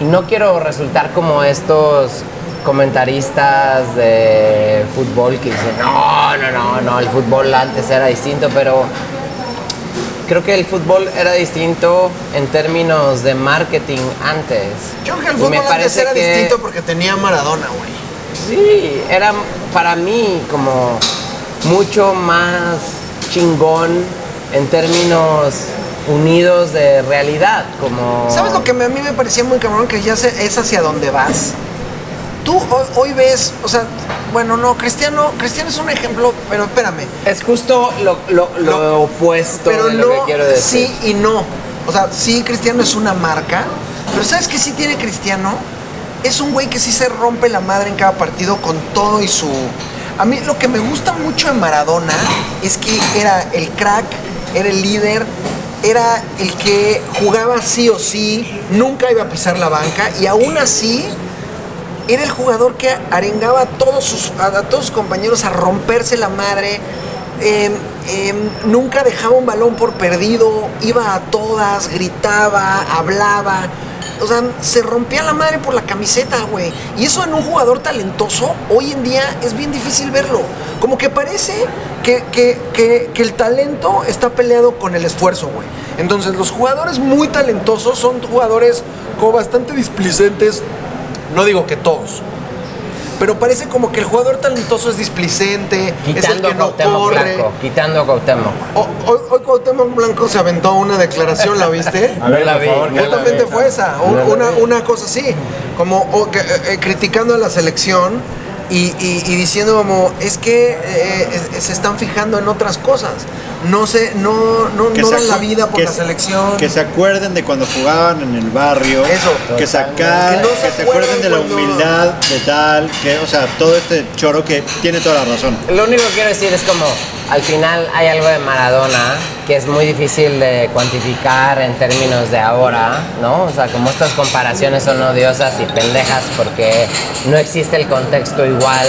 y no quiero resultar como estos comentaristas de fútbol que dicen, no, no, no, no, el fútbol antes era distinto, pero creo que el fútbol era distinto en términos de marketing antes. Yo creo que el fútbol me antes era que- distinto porque tenía Maradona, güey. Sí, era para mí como mucho más chingón en términos unidos de realidad, como... ¿Sabes lo que me- a mí me parecía muy cabrón? Que ya sé, es hacia dónde vas. Tú hoy, hoy ves, o sea, bueno, no, Cristiano, Cristiano es un ejemplo, pero espérame. Es justo lo, lo- lo Lo- opuesto Pero de lo no, que quiero decir. sí y no. O sea, sí, Cristiano es una marca, pero ¿sabes qué sí tiene Cristiano? Es un güey que sí se rompe la madre en cada partido con todo y su... A mí lo que me gusta mucho en Maradona es que era el crack, era el líder, era el que jugaba sí o sí, nunca iba a pisar la banca y aún así era el jugador que arengaba a todos sus, a, todos sus compañeros a romperse la madre. eh, eh, nunca dejaba un balón por perdido, iba a todas, gritaba, hablaba. O sea, se rompía la madre por la camiseta, güey. Y eso en un jugador talentoso, hoy en día es bien difícil verlo. Como que parece que, que- que- el talento está peleado con el esfuerzo, güey. Entonces, los jugadores muy talentosos son jugadores como bastante displicentes, no digo que todos. Pero parece como que el jugador talentoso es displicente, es el Quitando que a no Cuauhtémoc corre. Blanco, quitando a Cuauhtémoc. O- Hoy, hoy Cuauhtémoc Blanco se aventó una declaración, ¿la viste? [LAUGHS] A ver, No la vi, Justamente fue esa, una, una cosa así, como que, eh, eh, criticando a la selección y, y- y diciendo como, es que eh, es- se están fijando en otras cosas, no se, no, no, no dan la vida por la se- selección. Que se acuerden de cuando jugaban en el barrio. Eso. Que, saca- Que no se que se acuerden de la humildad, de tal, que, o sea, todo este choro que tiene toda la razón. Lo único que quiero decir es como, al final hay algo de Maradona que es muy difícil de cuantificar en términos de ahora, ¿no? O sea, como estas comparaciones son odiosas y pendejas porque no existe el contexto igual,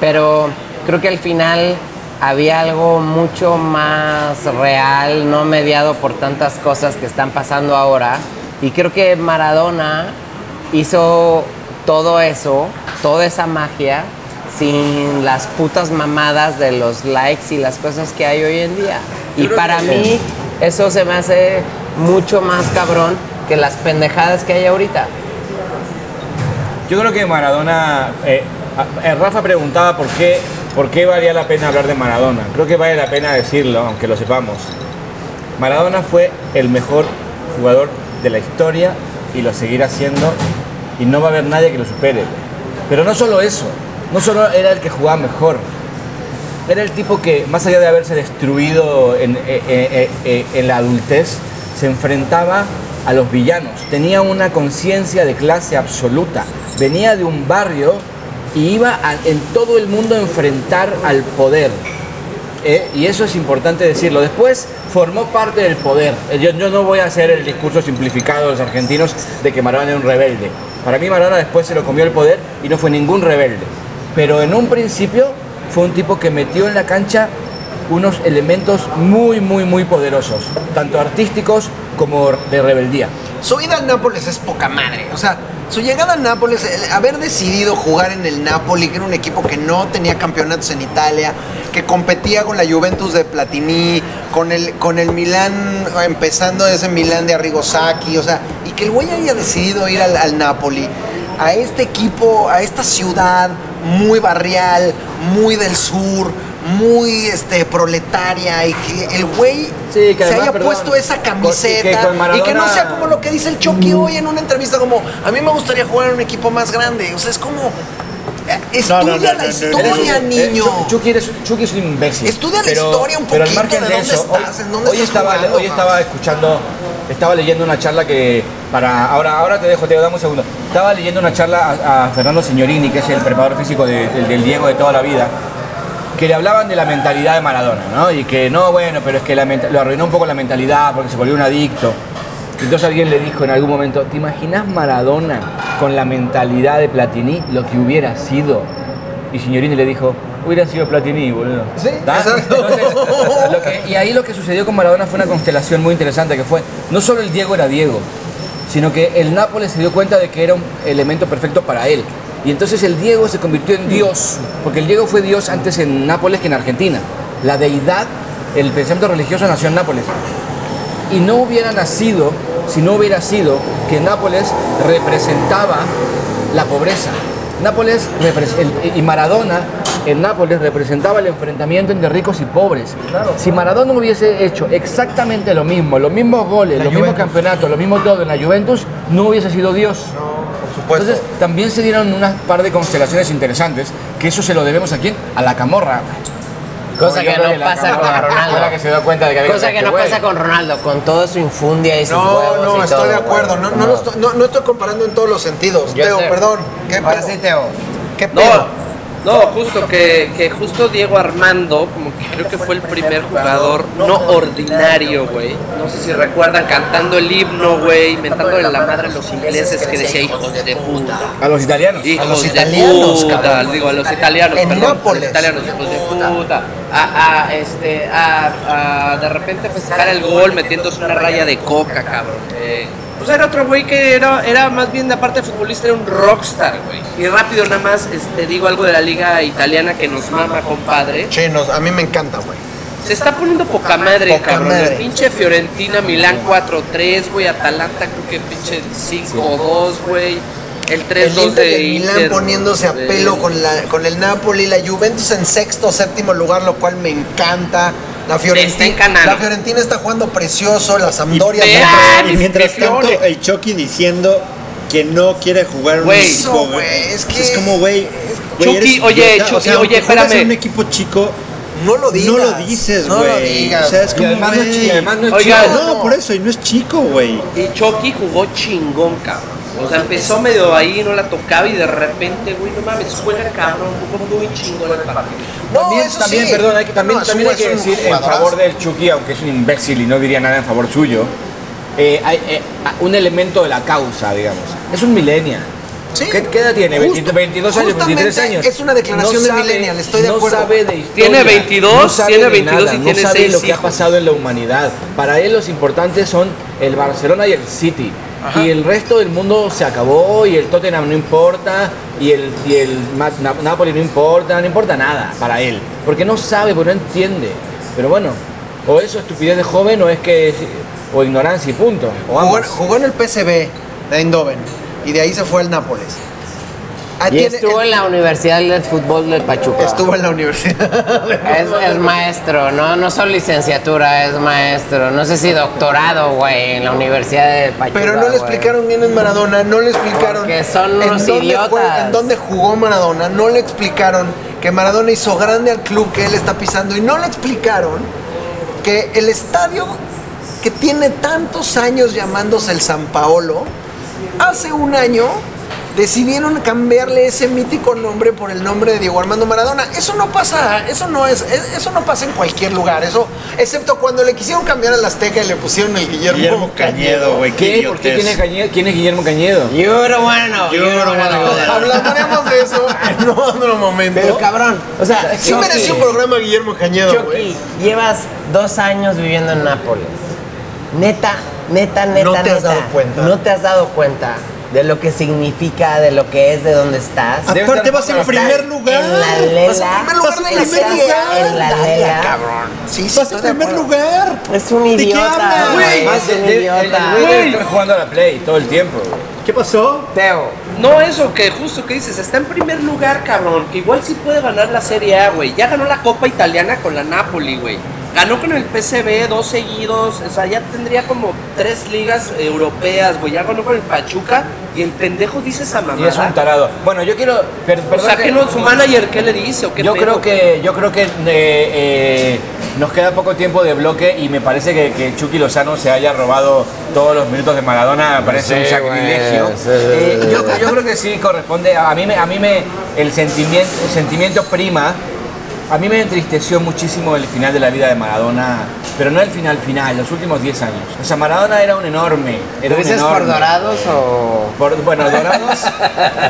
pero creo que al final había algo mucho más real, no mediado por tantas cosas que están pasando ahora, y creo que Maradona hizo todo eso, toda esa magia, sin las putas mamadas de los likes y las cosas que hay hoy en día. Y para mí eso se me hace mucho más cabrón que las pendejadas que hay ahorita. Yo creo que Maradona. eh, eh, Rafa preguntaba por qué ¿Por qué valía la pena hablar de Maradona? Creo que vale la pena decirlo, aunque lo sepamos. Maradona fue el mejor jugador de la historia y lo seguirá siendo y no va a haber nadie que lo supere. Pero no solo eso, no solo era el que jugaba mejor, era el tipo que, más allá de haberse destruido en, eh, eh, eh, en la adultez, se enfrentaba a los villanos. Tenía una conciencia de clase absoluta. Venía de un barrio y iba en todo el mundo a enfrentar al poder. Y eso es importante decirlo. Después formó parte del poder. Yo, yo no voy a hacer el discurso simplificado de los argentinos de que Maradona era un rebelde. Para mí Maradona después se lo comió el poder y no fue ningún rebelde. Pero en un principio fue un tipo que metió en la cancha unos elementos muy, muy, muy poderosos, tanto artísticos como de rebeldía. Su ida al Nápoles es poca madre. O sea, su llegada al Nápoles, el haber decidido jugar en el Napoli, que era un equipo que no tenía campeonatos en Italia, que competía con la Juventus de Platini, con el, con el Milán, empezando ese Milán de Arrigo Sacchi, o sea, y que el güey haya decidido ir al, al Napoli, a este equipo, a esta ciudad muy barrial, muy del sur, muy este proletaria y que el güey Sí, que se haya perdón, puesto esa con- que camiseta y que no sea como lo que dice el Chucky hoy en una entrevista como a mí me gustaría jugar en un equipo más grande o sea es como estudia no, no, la no, no, historia niño. Chu- Chucky, eres- Chucky es un imbécil. Estudia la historia un Pero al poquito margen de de, dónde eso, estás, hoy, en dónde hoy estás estaba, jugando, hoy estaba escuchando, estaba leyendo una charla que para ahora, ahora te dejo, te dame un segundo. Estaba leyendo una charla a, Fernando Signorini, que es el preparador físico de- del- Diego de toda la vida, que le hablaban de la mentalidad de Maradona, ¿no? Y que no, bueno, pero es que la lo arruinó un poco la mentalidad porque se volvió un adicto. Entonces alguien le dijo en algún momento, ¿te imaginas Maradona con la mentalidad de Platini, lo que hubiera sido? Y Signorini le dijo, hubiera sido Platini, boludo. Sí, exacto. Entonces, lo que- y ahí lo que sucedió con Maradona fue una constelación muy interesante, que fue, no solo el Diego era Diego, sino que el Nápoles se dio cuenta de que era un elemento perfecto para él. Y entonces el Diego se convirtió en Dios, porque el Diego fue Dios antes en Nápoles que en Argentina. La deidad, el pensamiento religioso nació en Nápoles. Y no hubiera nacido si no hubiera sido que Nápoles representaba la pobreza. Nápoles y Maradona en Nápoles representaba el enfrentamiento entre ricos y pobres. Si Maradona hubiese hecho exactamente lo mismo, los mismos goles, los mismos campeonatos, lo mismo todo en la Juventus, no hubiese sido Dios. por supuesto Entonces también se dieron unas par de constelaciones interesantes, que eso se lo debemos a quién? A la camorra. Cosa que no pasa con Ronaldo. fue la que se dio cuenta de que había Cosa que no pasa con Ronaldo, con toda su infundia y sus no huevos no y estoy todo, de acuerdo no, no, lo estoy, no, no estoy comparando en todos los sentidos Yo Teo sé. perdón ¿qué Ahora pedo? sí, Teo. ¿Qué No, pedo? No, justo que, que justo Diego Armando, como que creo que fue el primer jugador no ordinario, güey. No sé si recuerdan cantando el himno, güey, mentándole la madre a los ingleses que decía hijos de puta. A los italianos. Hijos los de italianos, puta, cabrón. digo, a los italianos, En perdón, Nápoles. a los italianos, hijos de puta. A, a, este, a, a de repente festejar el gol metiéndose una raya de coca, cabrón. Eh, pues era otro güey que era, era más bien, de aparte de futbolista, era un rockstar, güey. Y rápido nada más, este, digo algo de la liga italiana que nos mama, compadre. Chinos, a mí me encanta güey Se está poniendo poca madre, Poca cabrón. madre. El pinche Fiorentina, Milán 4-3, güey. Atalanta creo que pinche 5-2, güey. El 3-2 el Inter de el Milán Inter, poniéndose a de- pelo con, la, con el Napoli, la Juventus en sexto séptimo lugar, lo cual me encanta. La Fiorentina, encanando. la Fiorentina está jugando precioso, la Sampdoria. Y- no- ¡Ah, Y mis mientras tanto, el Chucky diciendo que no quiere jugar un equipo, es que- Es como, güey. Chucky, eres oye. Chucky, o sea, oye, espérame. en un equipo chico, no lo digas. no lo dices, no lo güey. digas. o sea, es como, además no es además no es Oiga, chico. No, por eso, y no es chico, güey. Y Chucky jugó chingón, cabrón. O sea, empezó medio ahí, no la tocaba y de repente, güey, no mames, juega cabrón, jugó muy chingón el partido. No, también, eso también, sí. perdón, hay que, también, No, también hay que decir en favor del Chucky, aunque es un imbécil y no diría nada en favor suyo, eh, hay eh, un elemento de la causa, digamos. Es un millennial. Sí. ¿Qué, qué edad tiene? Justo- ¿20, 22 años, 23 justamente años. es una declaración de millennial, estoy de no acuerdo. sabe de historia. Tiene 22, no sabe tiene de 22 nada, y no tiene sabe seis lo que ha hijos. pasado en la humanidad. Para él los importantes son el Barcelona y el City. Y el resto del mundo se acabó y el Tottenham no importa y el, y el Napoli no importa, no importa nada para él. Porque no sabe, porque no entiende. Pero bueno, o eso es estupidez de joven o es que o ignorancia y punto. O Jugó, ambas. jugó en el PSV de Eindhoven y de ahí se fue al Nápoles. Y estuvo en la Universidad del Fútbol del Pachuca. Estuvo en la universidad. Es, es maestro, ¿no? No solo licenciatura, es maestro. No sé si doctorado, güey, en la Universidad del Pachuca. Pero no le explicaron bien en Maradona, no le explicaron Porque son unos en dónde idiotas. fue- en dónde jugó Maradona, no le explicaron que Maradona hizo grande al club que él está pisando y no le explicaron que el estadio que tiene tantos años llamándose el San Paolo, hace un año decidieron cambiarle ese mítico nombre por el nombre de Diego Armando Maradona. Eso no pasa, eso no es, es- eso no pasa en cualquier lugar, eso, excepto cuando le quisieron cambiar al Azteca y le pusieron el Guillermo, Guillermo Cañedo, güey. ¿Qué? ¿Por qué? ¿Quién es, Cañedo? ¿Quién es Guillermo Cañedo? You don't wanna know, you don't wanna know. Hablaremos de eso en otro momento. Pero cabrón, o sea, sí Chucky, mereció un programa Guillermo Cañedo, güey. Llevas dos años viviendo en Nápoles. Neta, neta, neta, No te has neta, dado cuenta. No te has dado cuenta de lo que significa, de lo que es, de dónde estás. Aparte vas en primer lugar. En la Vas en lela. primer lugar de la serie. En la lela. cabrón. Sí, sí, Vas en primer lugar. Es un ¿De qué idiota, hablas? güey. Es un el- idiota. güey debe estar jugando a la Play todo el tiempo. güey. ¿Qué pasó? Teo, No, eso que justo que dices, está en primer lugar, cabrón. Que igual sí puede ganar la Serie A, güey. Ya ganó la Copa Italiana con la Napoli, güey. Ganó con el PSV dos seguidos. O sea, ya tendría como tres ligas europeas, güey. Ya ganó con el Pachuca. Y el pendejo dice esa mamada. Y es un tarado. Bueno, yo quiero. per- o sea, que- no, su manager, ¿qué le dice? ¿O qué Yo pedo? creo que, yo creo que eh, eh, nos queda poco tiempo de bloque y me parece que, que Chucky Lozano se haya robado todos los minutos de Maradona, me parece Sí, un sacrilegio. sí, Eh, sí, yo, sí. yo creo que sí corresponde, a mí me, a mí me el sentimiento, el sentimiento prima. A mí me entristeció muchísimo el final de la vida de Maradona, pero no el final final, los últimos 10 años. O sea, Maradona era un enorme. Era ¿Lo un dices por dorados o...? Por- bueno, dorados,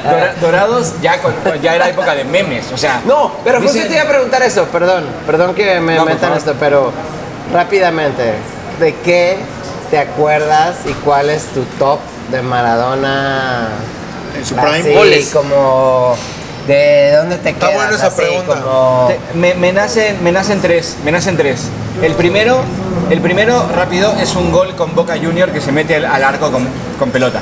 dora- dorados ya, con- ya era época de memes, o sea. No, pero justo dicen- te iba a preguntar eso, perdón, perdón que me No, metan esto, pero rápidamente, ¿de qué te acuerdas y cuál es tu top de Maradona? En su prime. Así, Goles. como ¿de dónde te Está quedas? buena esa Así, pregunta. como- Te- me, me nacen, me nacen tres, me nacen tres. El primero, el primero rápido es un gol con Boca Junior que se mete al, al arco con, con pelota.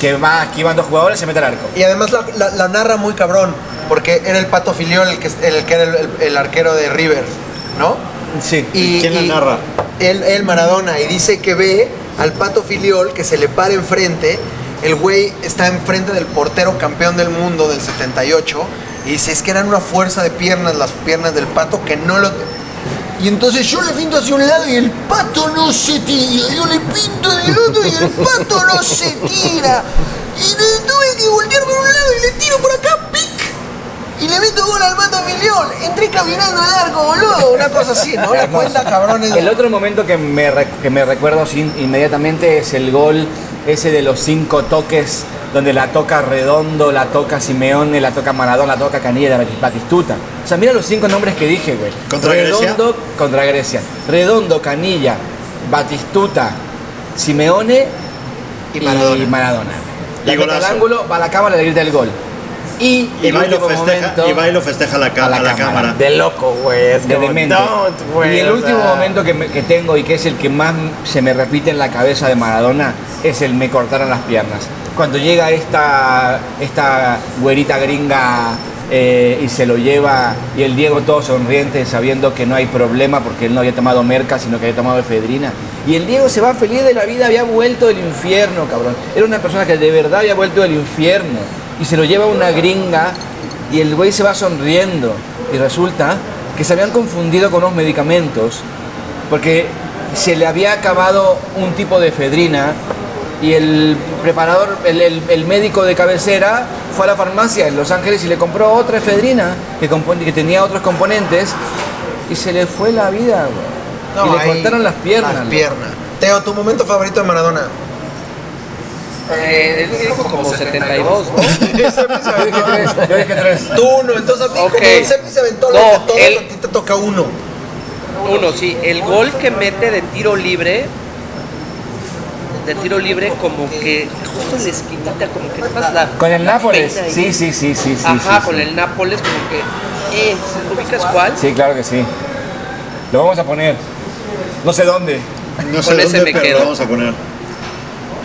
Que va esquivando jugadores, se mete al arco. Y además la, la- la narra muy cabrón, porque era el Pato Filiol el que, el que era el, el- el arquero de River, ¿no? Sí. Y, ¿Quién la y- narra? Él, él, Maradona, y dice que ve al Pato Filiol que se le para enfrente. El güey está enfrente del portero campeón del mundo del 78. Y dice, es que eran una fuerza de piernas, las piernas del Pato, que no lo... Y entonces yo le pinto hacia un lado y el pato no se tira. Yo le pinto del otro y el pato no se tira. Y tuve que voltear por un lado y le tiro por acá. Y le meto gol al pato Filiol. Entré caminando al arco, boludo. Una cosa así, ¿no? La [LAUGHS] cuenta, cabrones. El otro momento que me, que me recuerdo sin- inmediatamente es el gol ese de los cinco toques, donde la toca Redondo, la toca Simeone, la toca Maradona, la toca Canilla, la Batistuta. O sea, mira los cinco nombres que dije, güey. ¿Contra Redondo, contra Grecia. Redondo, Canilla, Batistuta, Simeone Y Maradona. Maradona. Y La mete al ángulo, va a la cámara, le grita el gol. Y, Y el va y lo último festeja, momento- y va y lo festeja la, a la a la cámara. cámara. De loco, güey. Es de demente. Y el último sea, momento que, me- que tengo y que es el que más se me repite en la cabeza de Maradona es el me cortaron las piernas. Cuando llega esta, esta güerita gringa eh, y se lo lleva y el Diego todo sonriente sabiendo que no hay problema porque él no había tomado merca sino que había tomado efedrina. Y el Diego se va feliz de la vida, había vuelto del infierno, cabrón. Era una persona que de verdad había vuelto del infierno. Y se lo lleva una gringa y el güey se va sonriendo. Y resulta que se habían confundido con unos medicamentos porque se le había acabado un tipo de efedrina y el preparador, el, el- el médico de cabecera fue a la farmacia en Los Ángeles y le compró otra efedrina que, que tenía otros componentes y se le fue la vida, güey. y le cortaron las piernas. Las piernas. Teo, tu momento favorito de Maradona. Eh, él dijo como 72, ¿no? [LAUGHS] Yo dije tres, yo dije tres. Tú uno, entonces a ti Ok. como el Sepi se aventó los No, de todos, él- a ti te toca uno. Uno, sí. El gol que mete de tiro libre, de tiro libre, como que justo les quita, como que más la. Con el la Nápoles. Sí, sí, sí, sí, sí. Ajá, sí, con sí. el Nápoles, como que. Eh, ¿ubicas cuál? Sí, claro que sí. Lo vamos a poner. No sé dónde. No sé Con ese dónde, me pero quedo. lo vamos a poner.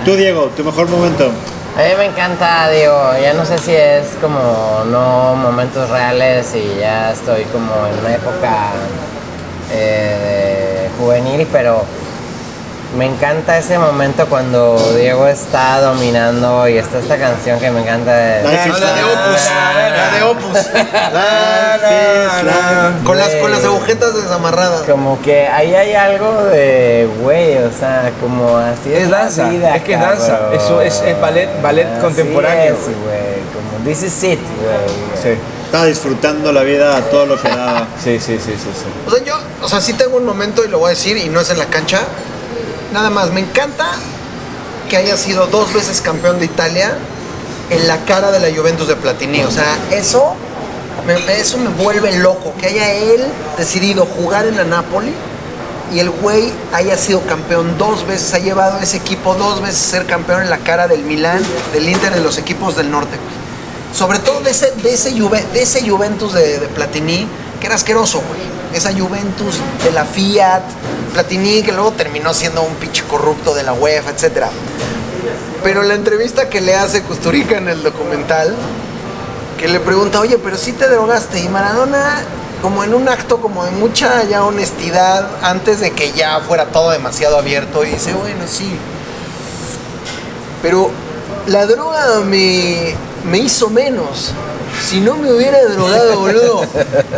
Tú, Diego, tu mejor momento. A mí me encanta, digo, ya no sé si es como no momentos reales y ya estoy como en una época eh, juvenil, pero me encanta ese momento cuando Diego está dominando y está esta canción que me encanta de... La de- la Opus. La de Opus. Con las, con las agujetas desamarradas. Como que ahí hay algo de, güey, o sea, como así es, Es la danza, vida, es que es danza, cabrón. eso es- es ballet- ballet Así contemporáneo, es, güey, como this is it, güey. Sí, Estaba disfrutando la vida a todo lo que daba. sí, sí, sí, sí. sí. O sea, yo, o sea, sí tengo un momento y lo voy a decir y no es en la cancha. Nada más, me encanta que haya sido dos veces campeón de Italia en la cara de la Juventus de Platini. O sea, eso me, eso me vuelve loco. Que haya él decidido jugar en la Napoli y el güey haya sido campeón dos veces, ha llevado ese equipo dos veces a ser campeón en la cara del Milán, del Inter, de los equipos del norte. Sobre todo de ese, de ese, Juve- de ese Juventus de, de Platini, que era asqueroso, güey. Esa Juventus de la Fiat, Platini, que luego terminó siendo un pinche corrupto de la UEFA, etc. Pero la entrevista que le hace Custurica en el documental, que le pregunta, oye, pero sí te drogaste. Y Maradona, como en un acto como de mucha ya honestidad, antes de que ya fuera todo demasiado abierto, dice, bueno, sí. Pero la droga me, me hizo menos. Si no me hubiera drogado, boludo.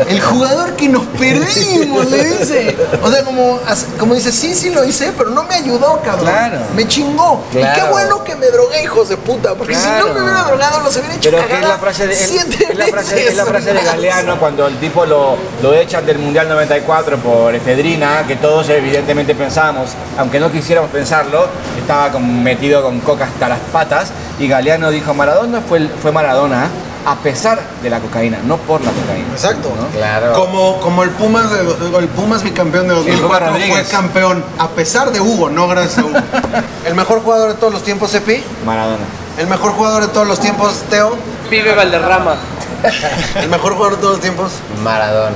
El jugador que nos perdimos, le dice. O sea, como, como dice, sí, sí lo hice, pero no me ayudó, cabrón. Claro. Me chingó. Y qué bueno que me drogué, hijos de puta. Porque si no me hubiera drogado, los hubiera hecho Pero es que es cagada la frase de, es, la frase, veces es la frase de. Galeano cuando el tipo lo, lo echan del Mundial 94 por efedrina, que todos evidentemente pensábamos, aunque no quisiéramos pensarlo, estaba como metido con coca hasta las patas y Galeano dijo Maradona fue, fue Maradona a pesar de la cocaína, no por la cocaína. Exacto. ¿no? Claro. Como, como el Pumas de- el Pumas bicampeón de Sí, el 2004 Pumas fue campeón a pesar de Hugo, no gracias a Hugo. [LAUGHS] el mejor jugador de todos los tiempos, Epi. Maradona. El mejor jugador de todos los tiempos, Teo. Pibe Valderrama. [LAUGHS] El mejor jugador de todos los tiempos. Maradona.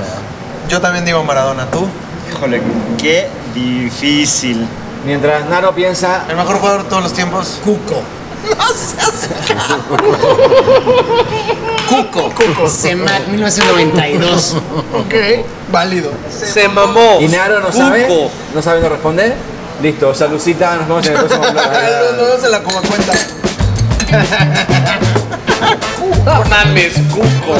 Yo también digo Maradona. ¿Tú? Híjole, qué difícil. Mientras Naro piensa, El mejor jugador de todos los tiempos. Cuco. [LAUGHS] No seas- Cuco. Semac 1992. ok, válido. Se mamó. y Naro no Cuco. sabe, no sabe no responder, listo, saludcita, nos vemos en el próximo vemos en la coma cuenta. [LAUGHS] No mames, Cuco.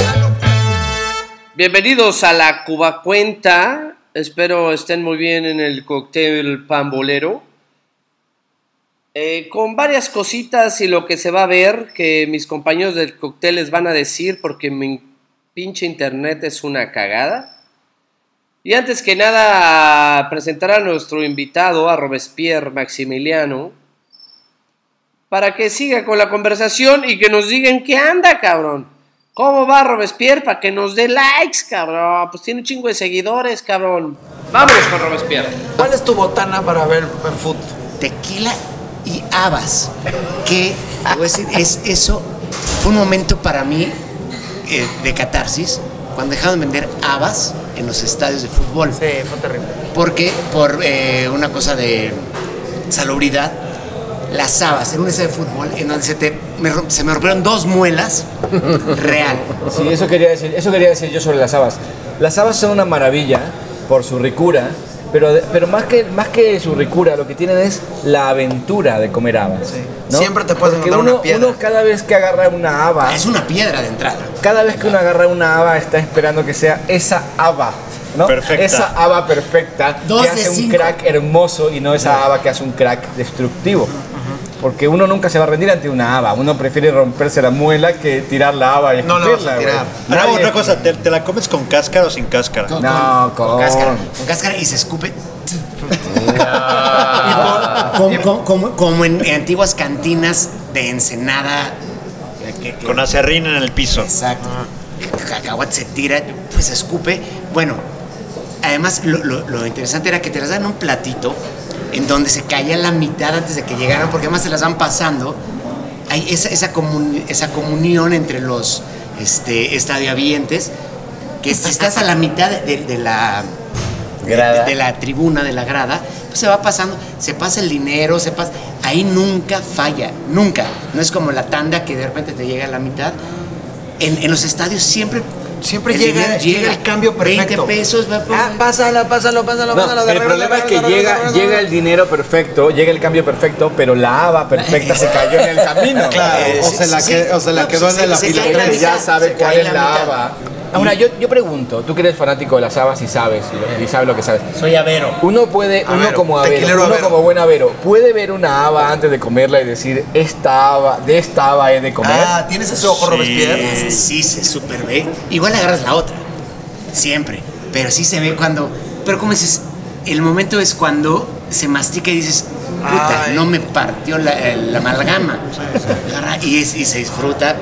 Bienvenidos a la Cuba Cuenta. Espero estén muy bien en el cóctel pambolero. Eh, con varias cositas y lo que se va a ver que mis compañeros del cóctel les van a decir porque mi pinche internet es una cagada. Y antes que nada, presentar a nuestro invitado, a Robespierre Maximiliano, para que siga con la conversación y que nos digan qué anda, cabrón. ¿Cómo va Robespierre? Para que nos dé likes, cabrón. Pues tiene un chingo de seguidores, cabrón. Vámonos con Robespierre. ¿Cuál es tu botana para ver el fútbol? tequila y habas. Que, te voy a decir, es, eso fue un momento para mí eh, de catarsis cuando dejaron de vender habas en los estadios de fútbol. Sí, fue terrible. Porque por eh, una cosa de salubridad, las habas en un estadio de fútbol en donde se, te, me se me rompieron dos muelas real. Sí, eso quería decir, eso quería decir yo sobre las habas. Las habas son una maravilla por su ricura, pero, de- pero más, que, más que su ricura, lo que tienen es la aventura de comer habas. ¿no? Siempre te puedes Porque encontrar uno, una piedra. uno cada vez que agarra una haba, Es una piedra de entrada. cada vez que uno agarra una haba está esperando que sea esa haba. ¿no? Perfecta. Esa haba perfecta Dos que hace un cinco. crack hermoso y no esa haba que hace un crack destructivo. Porque uno nunca se va a rendir ante una haba. Uno prefiere romperse la muela que tirar la haba y No la vas a tirar. Ahora, otra cosa, ¿te, te la comes con cáscara o sin cáscara? Con, No, con, con- cáscara. Con cáscara y se escupe. como, como- como- como en, en antiguas cantinas de Ensenada. que- que- Con acerrín en el piso. Exacto. Cacahuate se tira, pues se escupe. Bueno, además lo, lo- lo interesante era que te las dan un platito en donde se caía la mitad antes de que llegaran, porque además se las van pasando. Hay esa, esa, comun- esa comunión entre los este, estadiohabientes, que si estás a la mitad de, de la Grada. de, de la tribuna, de la grada, pues se va pasando, se pasa el dinero, se pasa, ahí nunca falla, nunca. No es como la tanda que de repente te llega a la mitad. En, en los estadios siempre... Siempre el llega, llega el cambio perfecto. 20 pesos, va, Ah, pásala, pásalo, pásalo, No, pásalo. de el problema es que llega, llega el dinero perfecto, llega el cambio perfecto, pero la haba perfecta se cayó en el camino. Claro, o se la, que- o se la No, quedó de la fila cae la tres. ya mitad, sabe cuál es la haba. Ahora, yo, yo pregunto, tú que eres fanático de las habas y sabes, y, lo- y sabes lo que sabes. Soy avero. Uno puede, uno Avero, como avero, tequilero uno avero. como buen avero, puede ver una haba antes de comerla y decir, esta haba, de esta haba he de comer. Ah, ¿tienes ese ojo, Robespierre? Sí, sí, se super ve. Igual agarras la otra. Siempre. Pero sí se ve cuando. Pero como dices, el momento es cuando se mastica y dices, puta, Ay. no me partió la, la amalgama. Agarra y, es- y se disfruta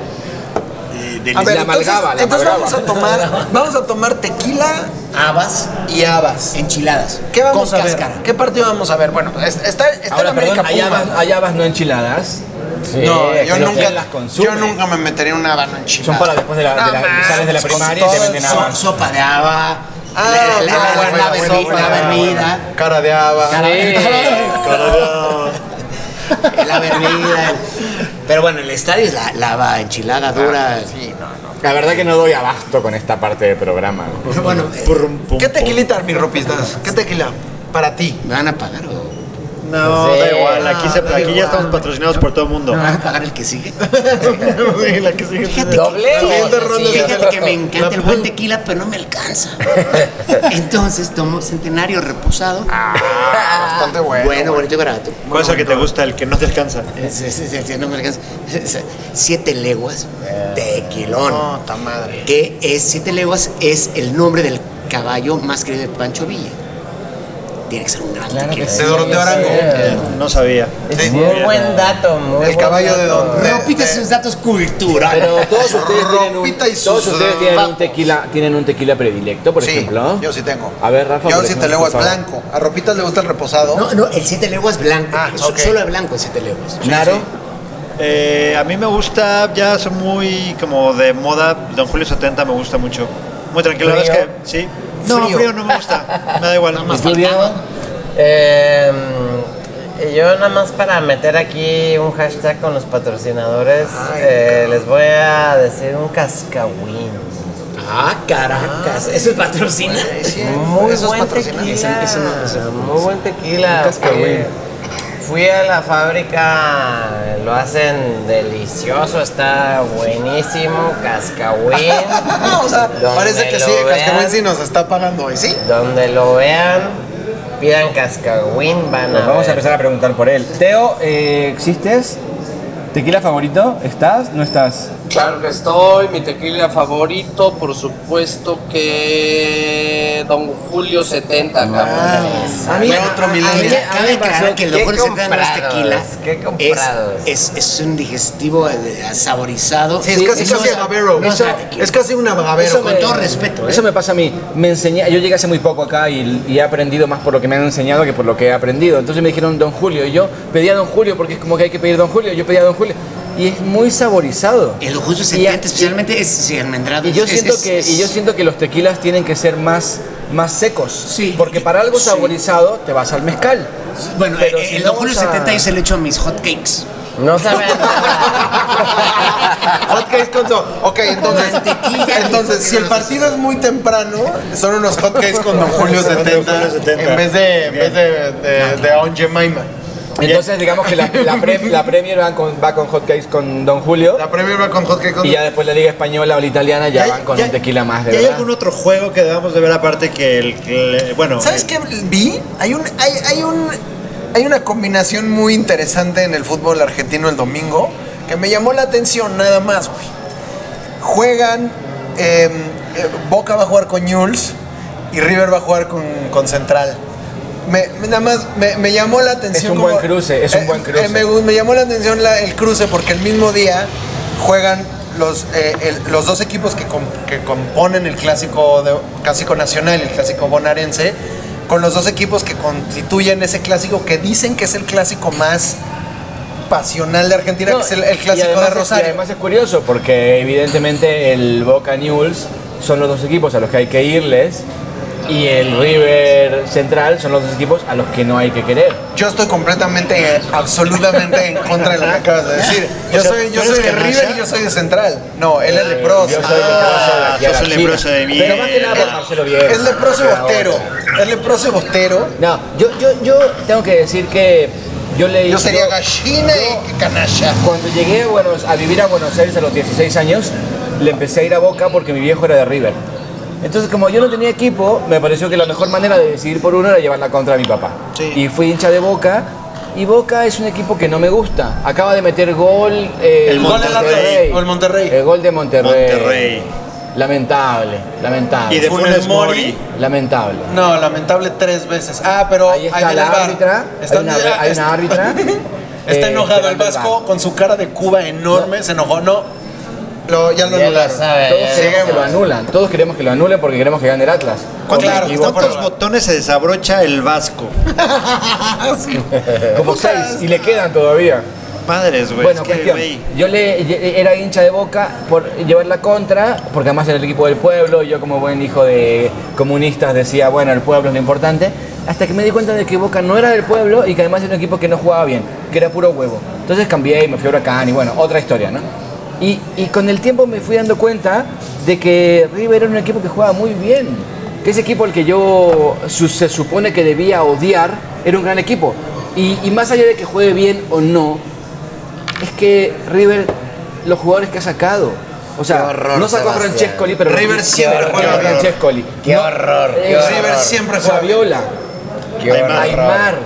de, de A ver, La entonces, la entonces vamos a tomar, vamos a tomar tequila habas y habas. enchiladas. ¿Qué vamos con a ver? cáscara. ¿Qué partido vamos a ver? Bueno, está, está está Ahora, América perdón, hay Puma. habas, hay habas no enchiladas. Sí, No, yo nunca, ¿quién las consume? yo nunca me metería en una habana enchilada. Son para después de la, de la- sales de la primaria y te venden habas. sopa de haba. Ah, la, la, no, la- la bueno. bebida. Cara de haba. [LAUGHS] La bebida. Pero bueno, el estadio es la, la haba enchilada dura. Sí, no, no. La verdad que no doy abasto con esta parte del programa. Bueno, eh, ¿Qué tequilita, mi ropistas? ¿Qué tequila? Para ti. ¿me van a pagar o No, Sí. da igual. Aquí, se- da aquí ya estamos patrocinados por todo el mundo. me van a pagar el que sigue? [LAUGHS] Sí, la que sigue. Fíjate, Doble que, o fíjate, que me encanta el buen tequila, pero no me alcanza. [LAUGHS] Entonces tomo centenario reposado. Bastante bueno. bueno, bonito y barato. ¿Cuál es el que te gusta? El que no te alcanza. Sí, sí, sí, sí, no me alcanza. Siete leguas, tequilón. No, ta madre. que es Siete Leguas es el nombre del caballo más querido de Pancho Villa. Tiene que ser un gran tequila. De Doroteo Arango. No sabía. Es muy buen dato, muy El caballo de don- Ropita sus datos culturales. Pero todos [LAUGHS] ustedes tienen un, Ropita y todos sus ustedes tienen un tequila, tienen un tequila predilecto, por Sí, ejemplo. yo sí tengo. A ver, Rafa. Yo por sí te ejemplo, leguas blanco. A Ropitas le gusta el reposado. No, no, el Siete Leguas blanco. Ah. Solo el blanco el Siete Leguas. Naro. Eh, a mí me gusta, ya son muy como de moda. Don Julio 70 me gusta mucho. Muy tranquilo, la verdad es que sí. No, Frío. frío, no me gusta. Me da igual. ¿Y tú, Diego? Eh, yo nada más para meter aquí un hashtag con los patrocinadores, eh, les voy a decir un cascahuín. Ah, caracas. ¿Eso es patrocina? Sí, Muy buen tequila. No, ese no. Muy buen tequila. Fui a la fábrica, lo hacen delicioso, está buenísimo, cascahuín. [LAUGHS] o sea, Donde parece que sí, vean. Cascahuén sí nos está pagando hoy, ¿sí? Donde lo vean, pidan cascahuín, van Pues a vamos a empezar a preguntar por él. Teo, eh, ¿existes? ¿Tequila favorito? ¿Estás? ¿No estás? Claro que estoy, mi tequila favorito, por supuesto que Don Julio 70, cabrón. A mí otro milenio. Cabe- Cabe aclarar que el ¿Qué Don Julio 70 no es comprados? tequila. ¿Qué Es, comprados? es, es un digestivo saborizado. Sí, es casi, Eso casi es- agavero. no es es casi un agavero. Eso con todo respeto, ¿eh? Eso me pasa a mí. Me enseñé, yo llegué hace muy poco acá y, y he aprendido más por lo que me han enseñado que por lo que he aprendido. Entonces me dijeron Don Julio y yo pedía Don Julio porque es como que hay que pedir Don Julio. Yo pedía Don Julio y es muy saborizado. El Y 70 a- especialmente es sí, almendrado. Y yo es- siento es- que es- y yo siento que los tequilas tienen que ser más más secos. Sí. Porque para algo Sí. saborizado te vas al mezcal. Bueno, Pero eh, si el no Don Julio vamos a- 70 yo se lo echo a mis hot cakes. No saben [LAUGHS] Hot cakes con so- Ok, entonces, entonces si el partido es muy temprano, son unos hot cakes con [LAUGHS] Don Julio Con Don 70, Julio 70. en vez de, en vez de, de, de Aunt Jemima. Entonces digamos que la, la, [LAUGHS] pre- la Premier va con, va con hotcakes con Don Julio La Premier va con hot cakes con y ya después la Liga Española o la Italiana ya, van con un tequila más de ¿Y hay algún otro juego que debamos de ver aparte que el que, bueno, ¿Sabes qué vi? Hay un, hay, hay un, hay una combinación muy interesante en el fútbol argentino el domingo que me llamó la atención nada más, güey. Juegan, eh, eh, Boca va a jugar con Newell's y River va a jugar con, con Central. Me, nada más me, me llamó la atención. un buen cruce, es un buen cruce. me, me llamó la atención la- el cruce porque el mismo día juegan los, eh, el- los dos equipos que, com- que componen el clásico, de- clásico nacional el clásico bonaerense, con los dos equipos que constituyen ese clásico que dicen que es el clásico más pasional de Argentina, No, que es el, el clásico de es- Rosario. Y además es curioso porque evidentemente el Boca Newells son los dos equipos a los que hay que irles y el River central son los dos equipos a los que no hay que querer. Yo estoy completamente, eh, absolutamente en contra de lo que acabas de decir. Yo O sea, soy, yo ¿tú soy de? River y yo soy de Central. No, él es leproso. Yo soy leproso de un China. leproso de Pero más que nada por. Marcelo Bielsa. Es leproso y bostero. Es leproso y bostero. No, yo, yo, yo tengo que decir que yo leí. Yo sería gallina y canalla. Cuando llegué a, Buenos- a vivir a Buenos Aires a los 16 años, le empecé a ir a Boca porque mi viejo era de River. Entonces, como yo no tenía equipo, me pareció que la mejor manera de decidir por uno era llevarla contra mi papá. Sí. Y fui hincha de Boca. Y Boca es un equipo que no me gusta. Acaba de meter gol. eh, El gol del Atlas, o el Monterrey. El gol de Monterrey. Monterrey. Lamentable, lamentable. Y de Funes Mori. Lamentable. No, lamentable tres veces. Ah, pero Ahí está la VAR. árbitra, Está, hay una- hay una está- árbitra, [LAUGHS] Está eh, enojado el Vasco con su cara de Cuba enorme. Se enojó. No. Lo, ya lo Ya lo anularon. sabe. Todos ya. queremos que lo anulan. Todos queremos que lo anulen porque queremos que gane el Atlas. ¿Cuántos- Claro, está ¿cuántos botones se desabrocha el Vasco? [LAUGHS] Como seis. Y le quedan todavía. Madres, güey. Bueno, cuestión. Yo le, era hincha de Boca por llevar la contra, porque además era el equipo del pueblo, y yo como buen hijo de comunistas decía, bueno, el pueblo es lo importante, hasta que me di cuenta de que Boca no era del pueblo y que además era un equipo que no jugaba bien, que era puro huevo. Entonces cambié y me fui a Huracán y bueno, otra historia, ¿no? Y, y con el tiempo me fui dando cuenta de que River era un equipo que jugaba muy bien, que ese equipo al que yo su- se supone que debía odiar era un gran equipo. Y, y más allá de que juegue bien o no, es que River, los jugadores que ha sacado, o sea, Qué horror, no sacó a. Francescoli, pero River Qué siempre horror, juega. Francescoli. Qué horror, qué eh, horror. River siempre bien. Saviola, Qué horror. Aymar,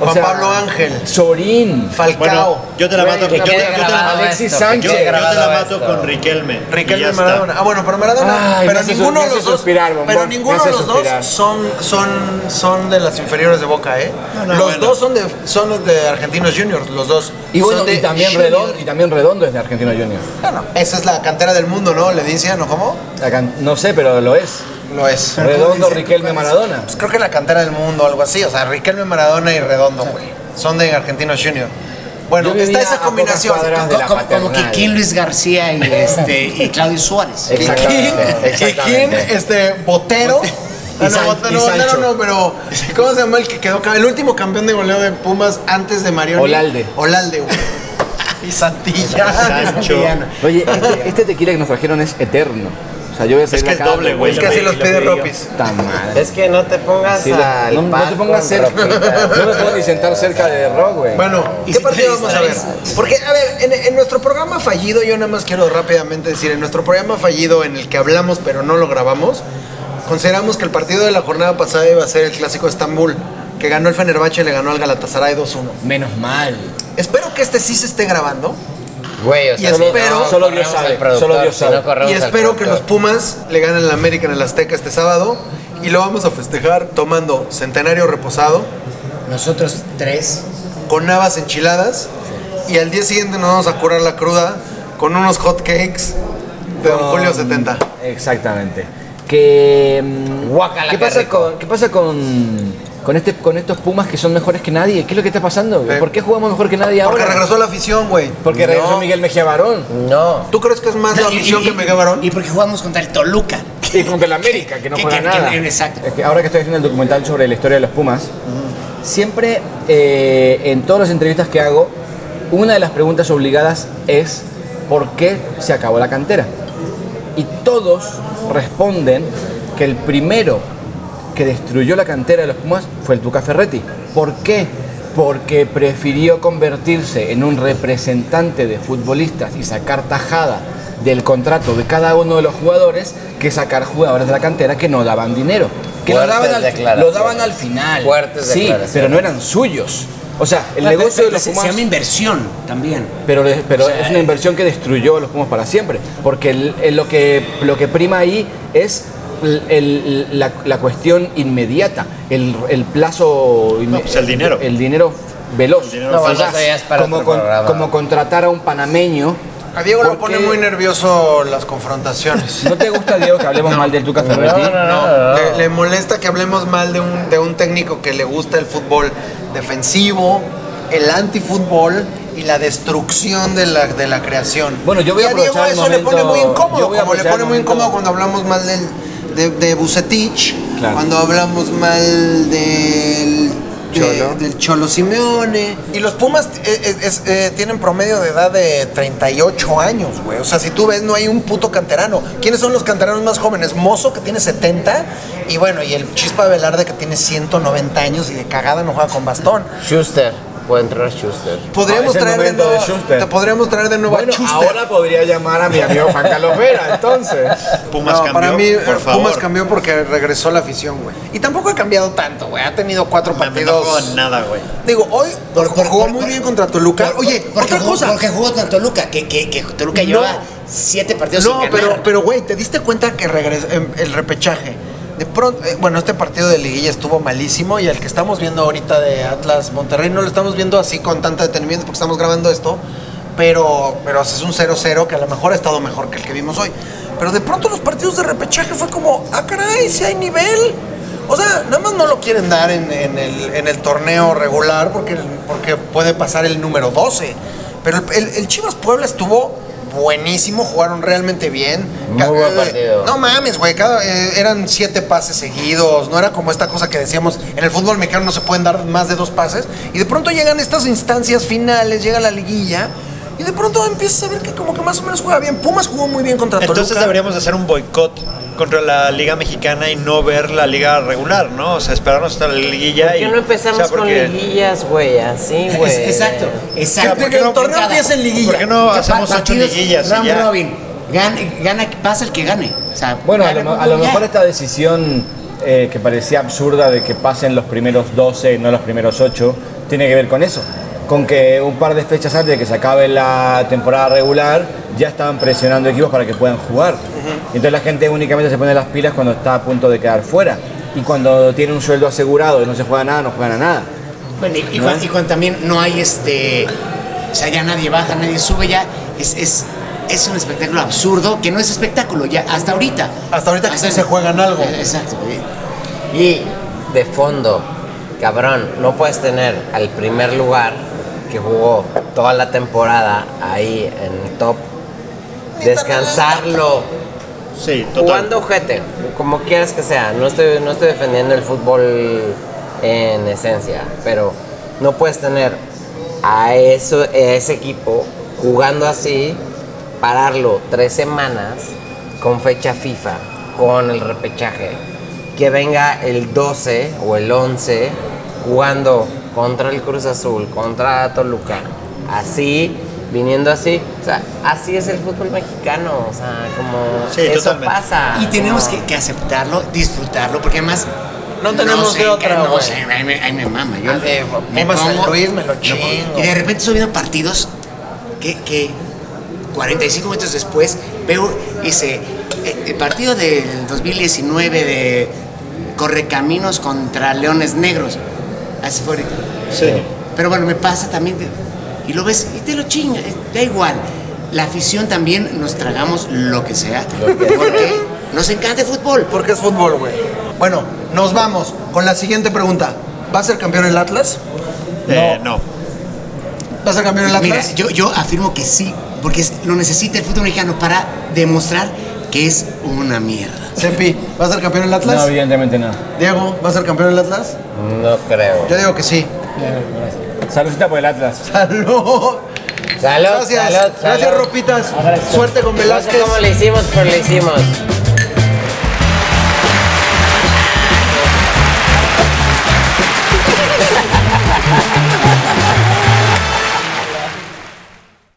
o Juan sea, Pablo Ángel. Sorín, Falcao. Bueno, yo te la Güey, mato. que Yo, te- quede yo te la grabado mato- Alexis esto, Sánchez. yo te la mato esto. con Riquelme. Riquelme. Maradona. Ah, bueno, pero Maradona. Ay, pero ninguno de los dos. pero ninguno de los dos son, son, son de las inferiores de Boca, ¿eh? No, no, los bueno. dos son de, son de Argentinos Juniors, los dos. y bueno, y también, Juniors. Redondo, y también Redondo es de Argentino Junior. Bueno, esa es la cantera del mundo, ¿no? Le dicen, ¿no? ¿Cómo? La can- No sé, pero lo es. Lo es. Redondo, Riquelme, Maradona. Pues creo que la cantera del mundo, algo así. O sea, Riquelme, Maradona y Redondo, güey. Son de Argentinos Juniors. Bueno, está esa combinación. como paternal. Kikín, Luis García y, este, y Claudio Suárez. [LAUGHS] Exactamente, Kikín, exactamente. este, Botero. Y Ah, no, San- Botero, y no, Botero Sancho. no, pero ¿cómo se llama el que quedó? El último campeón de goleo de Pumas antes de Marioni. Olalde. Olalde, güey. [LAUGHS] Y. Santillana. Oye, este, este tequila que nos trajeron es eterno. O sea, yo voy a salir que es doble, güey. Es que así los pide Ropis. Madre. Es que no te pongas Sí, al no, te pongas cerca. ropitas. No [LAUGHS] me puedo ni sentar cerca de Rock, güey. Bueno, Y ¿qué si partido vamos a ver? Porque, a ver, en, en nuestro programa fallido, yo nada más quiero rápidamente decir, en nuestro programa fallido en el que hablamos pero no lo grabamos, consideramos que el partido de la jornada pasada iba a ser el clásico de Estambul, que ganó el Fenerbahce y le ganó al Galatasaray 2-1. Menos mal. Espero que este sí se esté grabando Güey, o Y sea, espero- no solo Dios sabe, solo Dios si sabe. no y espero que los. Pumas le ganen al América en el Azteca este sábado y lo vamos a festejar tomando centenario reposado Nosotros tres. con navas enchiladas y al día siguiente nos vamos a curar la cruda con unos hot cakes de Don Julio 70. Exactamente. Que, mm, ¿qué, qué pasa con, ¿Qué pasa con, con, este, con estos Pumas que son mejores que nadie? ¿Qué es lo que está pasando? güey? Eh, ¿Por qué jugamos mejor que nadie Porque ahora? regresó la afición, güey. Porque regresó No. Miguel Mejía Barón. No. ¿Tú crees que es más la No, afición y- que Mega Barón? Y porque jugamos contra el Toluca. Y contra el América, que no Que- juega que- que- nada. exacto. Es que ahora que estoy haciendo el documental sobre la historia de los Pumas, siempre eh, en todas las entrevistas que hago, una de las preguntas obligadas es ¿por qué se acabó la cantera? Y todos responden que el primero que destruyó la cantera de los Pumas fue el Tuca Ferretti. ¿Por qué? Porque prefirió convertirse en un representante de futbolistas y sacar tajada del contrato de cada uno de los jugadores que sacar jugadores de la cantera que no daban dinero. Que lo daban, al, fi- declaraciones. lo daban al final. Fuertes sí, pero no eran suyos. O sea, el negocio de los Pumas... se llama inversión también. Pero, le- pero O sea, es una inversión que destruyó a los Pumas para siempre. Porque el- el- lo, que, lo que prima ahí es el- la, la cuestión inmediata, el, el plazo. No, pues el dinero. El dinero veloz. El dinero No, Fugaz. eso ya es para como, con- como contratar a un panameño. A Diego lo ¿Por pone muy nervioso las confrontaciones. ¿No te gusta, Diego, que hablemos mal del Tuca Ferretti? No, no, no, No, no. le, le molesta que hablemos mal de un, de un técnico que le gusta el fútbol defensivo, el antifútbol y la destrucción de la, de la creación. Bueno, yo voy Y a Diego eso le pone momento- muy incómodo, a como le pone muy momento- incómodo cuando hablamos mal del, de, de Bucetich, Claro. cuando hablamos mal del de- Cholo. del Cholo Simeone. Y los Pumas eh, eh, es- eh, tienen promedio de edad de 38 años, güey. O sea, si tú ves, no hay un puto canterano. ¿Quiénes son los canteranos más jóvenes? Mozo, que tiene 70, y bueno, y el Chispa Velarde, que tiene 190 años y de cagada no juega con bastón. Schuster. Puede entrar Schuster. Podríamos Ah, el traer de nuevo, de Schuster. te podríamos traer de nuevo Bueno, a Schuster. ahora podría llamar a mi amigo Juan Carlos Vera, entonces. Pumas no, cambió, para mí por favor. Pumas cambió porque regresó la afición, güey. Y tampoco ha cambiado tanto, güey. Ha tenido cuatro No, no partidos. juegan nada, güey. Digo, hoy Por- por- jugó por- muy por- bien contra Toluca. Por- Oye, porque otra jugó, cosa. Porque jugó contra Toluca, que, que, que Toluca No. lleva siete partidos No, sin pero, ganar. pero, güey, ¿te diste cuenta que regresó em, el repechaje? De pronto, eh, bueno, este partido de liguilla estuvo malísimo y el que estamos viendo ahorita de Atlas Monterrey no lo estamos viendo así con tanto detenimiento porque estamos grabando esto, pero, pero es un 0-0 que a lo mejor ha estado mejor que el que vimos hoy. Pero de pronto los partidos de repechaje fue como, ah, caray, si hay nivel. O sea, nada más no lo quieren dar en, el, en el torneo regular porque, porque puede pasar el número 12. Pero el Chivas Puebla estuvo buenísimo, jugaron realmente bien. Muy Ca- buen partido. No mames, güey, eh, eran siete pases seguidos, no era como esta cosa que decíamos, en el fútbol mexicano no se pueden dar más de dos pases, y de pronto llegan estas instancias finales, llega la liguilla, y de pronto empiezas a ver que como que más o menos juega bien. Pumas jugó muy bien contra Entonces Toluca. deberíamos hacer un boicot contra la Liga Mexicana y no ver la liga regular, ¿no? O sea, esperarnos hasta la liguilla ¿Por qué y... no empezamos o sea, con liguillas, güey? Así, güey. Exacto, exacto. Que- que el torneo empiece en liguilla. ¿Por qué no hacemos ocho liguillas y round ya? robin. Gana, gana, pasa el que gane. O sea, Bueno, a lo, a lo mejor esta decisión eh, que parecía absurda de que pasen los primeros 12, no los primeros 8, tiene que ver con eso. Con que un par de fechas antes de que se acabe la temporada regular, ya estaban presionando equipos para que puedan jugar. Entonces la gente únicamente se pone las pilas cuando está a punto de quedar fuera. Y cuando tiene un sueldo asegurado y no se juega nada, no juegan a nada. Bueno, y, y cuando, y cuando también no hay este. O sea, ya nadie baja, nadie sube, ya es, es, es un espectáculo absurdo que no es espectáculo, ya hasta ahorita. Hasta ahorita que se juegan algo. Eh, Exacto. Y de fondo, cabrón, no puedes tener al primer lugar que jugó toda la temporada ahí en el top, descansarlo, Sí, total. jugando ojete, como quieras que sea. No estoy, no estoy defendiendo el fútbol en esencia, pero no puedes tener a, eso, a ese equipo jugando así, pararlo tres semanas con fecha FIFA, con el repechaje. Que venga el 12 o el 11 jugando contra el Cruz Azul, contra Toluca. Así, viniendo así. O sea, así es el fútbol mexicano. O sea, como Sí, eso totalmente. pasa. Y tenemos como- que, que aceptarlo, disfrutarlo, porque además. No tenemos sé, de otra, No sé, ahí me, ahí me mama. Yo de me pongo- Luis, me lo chingo. Y de repente estoy viendo partidos que, que 45 minutos después veo ese eh, el partido del 2019 de Correcaminos contra Leones Negros. Así fue ahorita. Sí. Pero bueno, me pasa también. de- y lo ves y te lo chinga, eh, da igual. La afición también nos tragamos lo que sea. Porque nos encanta el fútbol. Porque es fútbol, güey. Bueno, nos vamos con la siguiente pregunta. ¿Va a ser campeón el Atlas? Eh, no. ¿Va a ser campeón el Atlas? Mira, yo, yo afirmo que sí, porque es- lo necesita el fútbol mexicano para demostrar que es una mierda. Sepi, ¿va a ser campeón el Atlas? No, evidentemente no. Diego, ¿va a ser campeón el Atlas? No creo. Yo digo que sí. Saludcita por el Atlas. [LAUGHS] ¡Salud! Salud, Gracias. salud, Gracias. Ropitas. Suerte con No sé Velázquez. cómo le hicimos, pero le hicimos.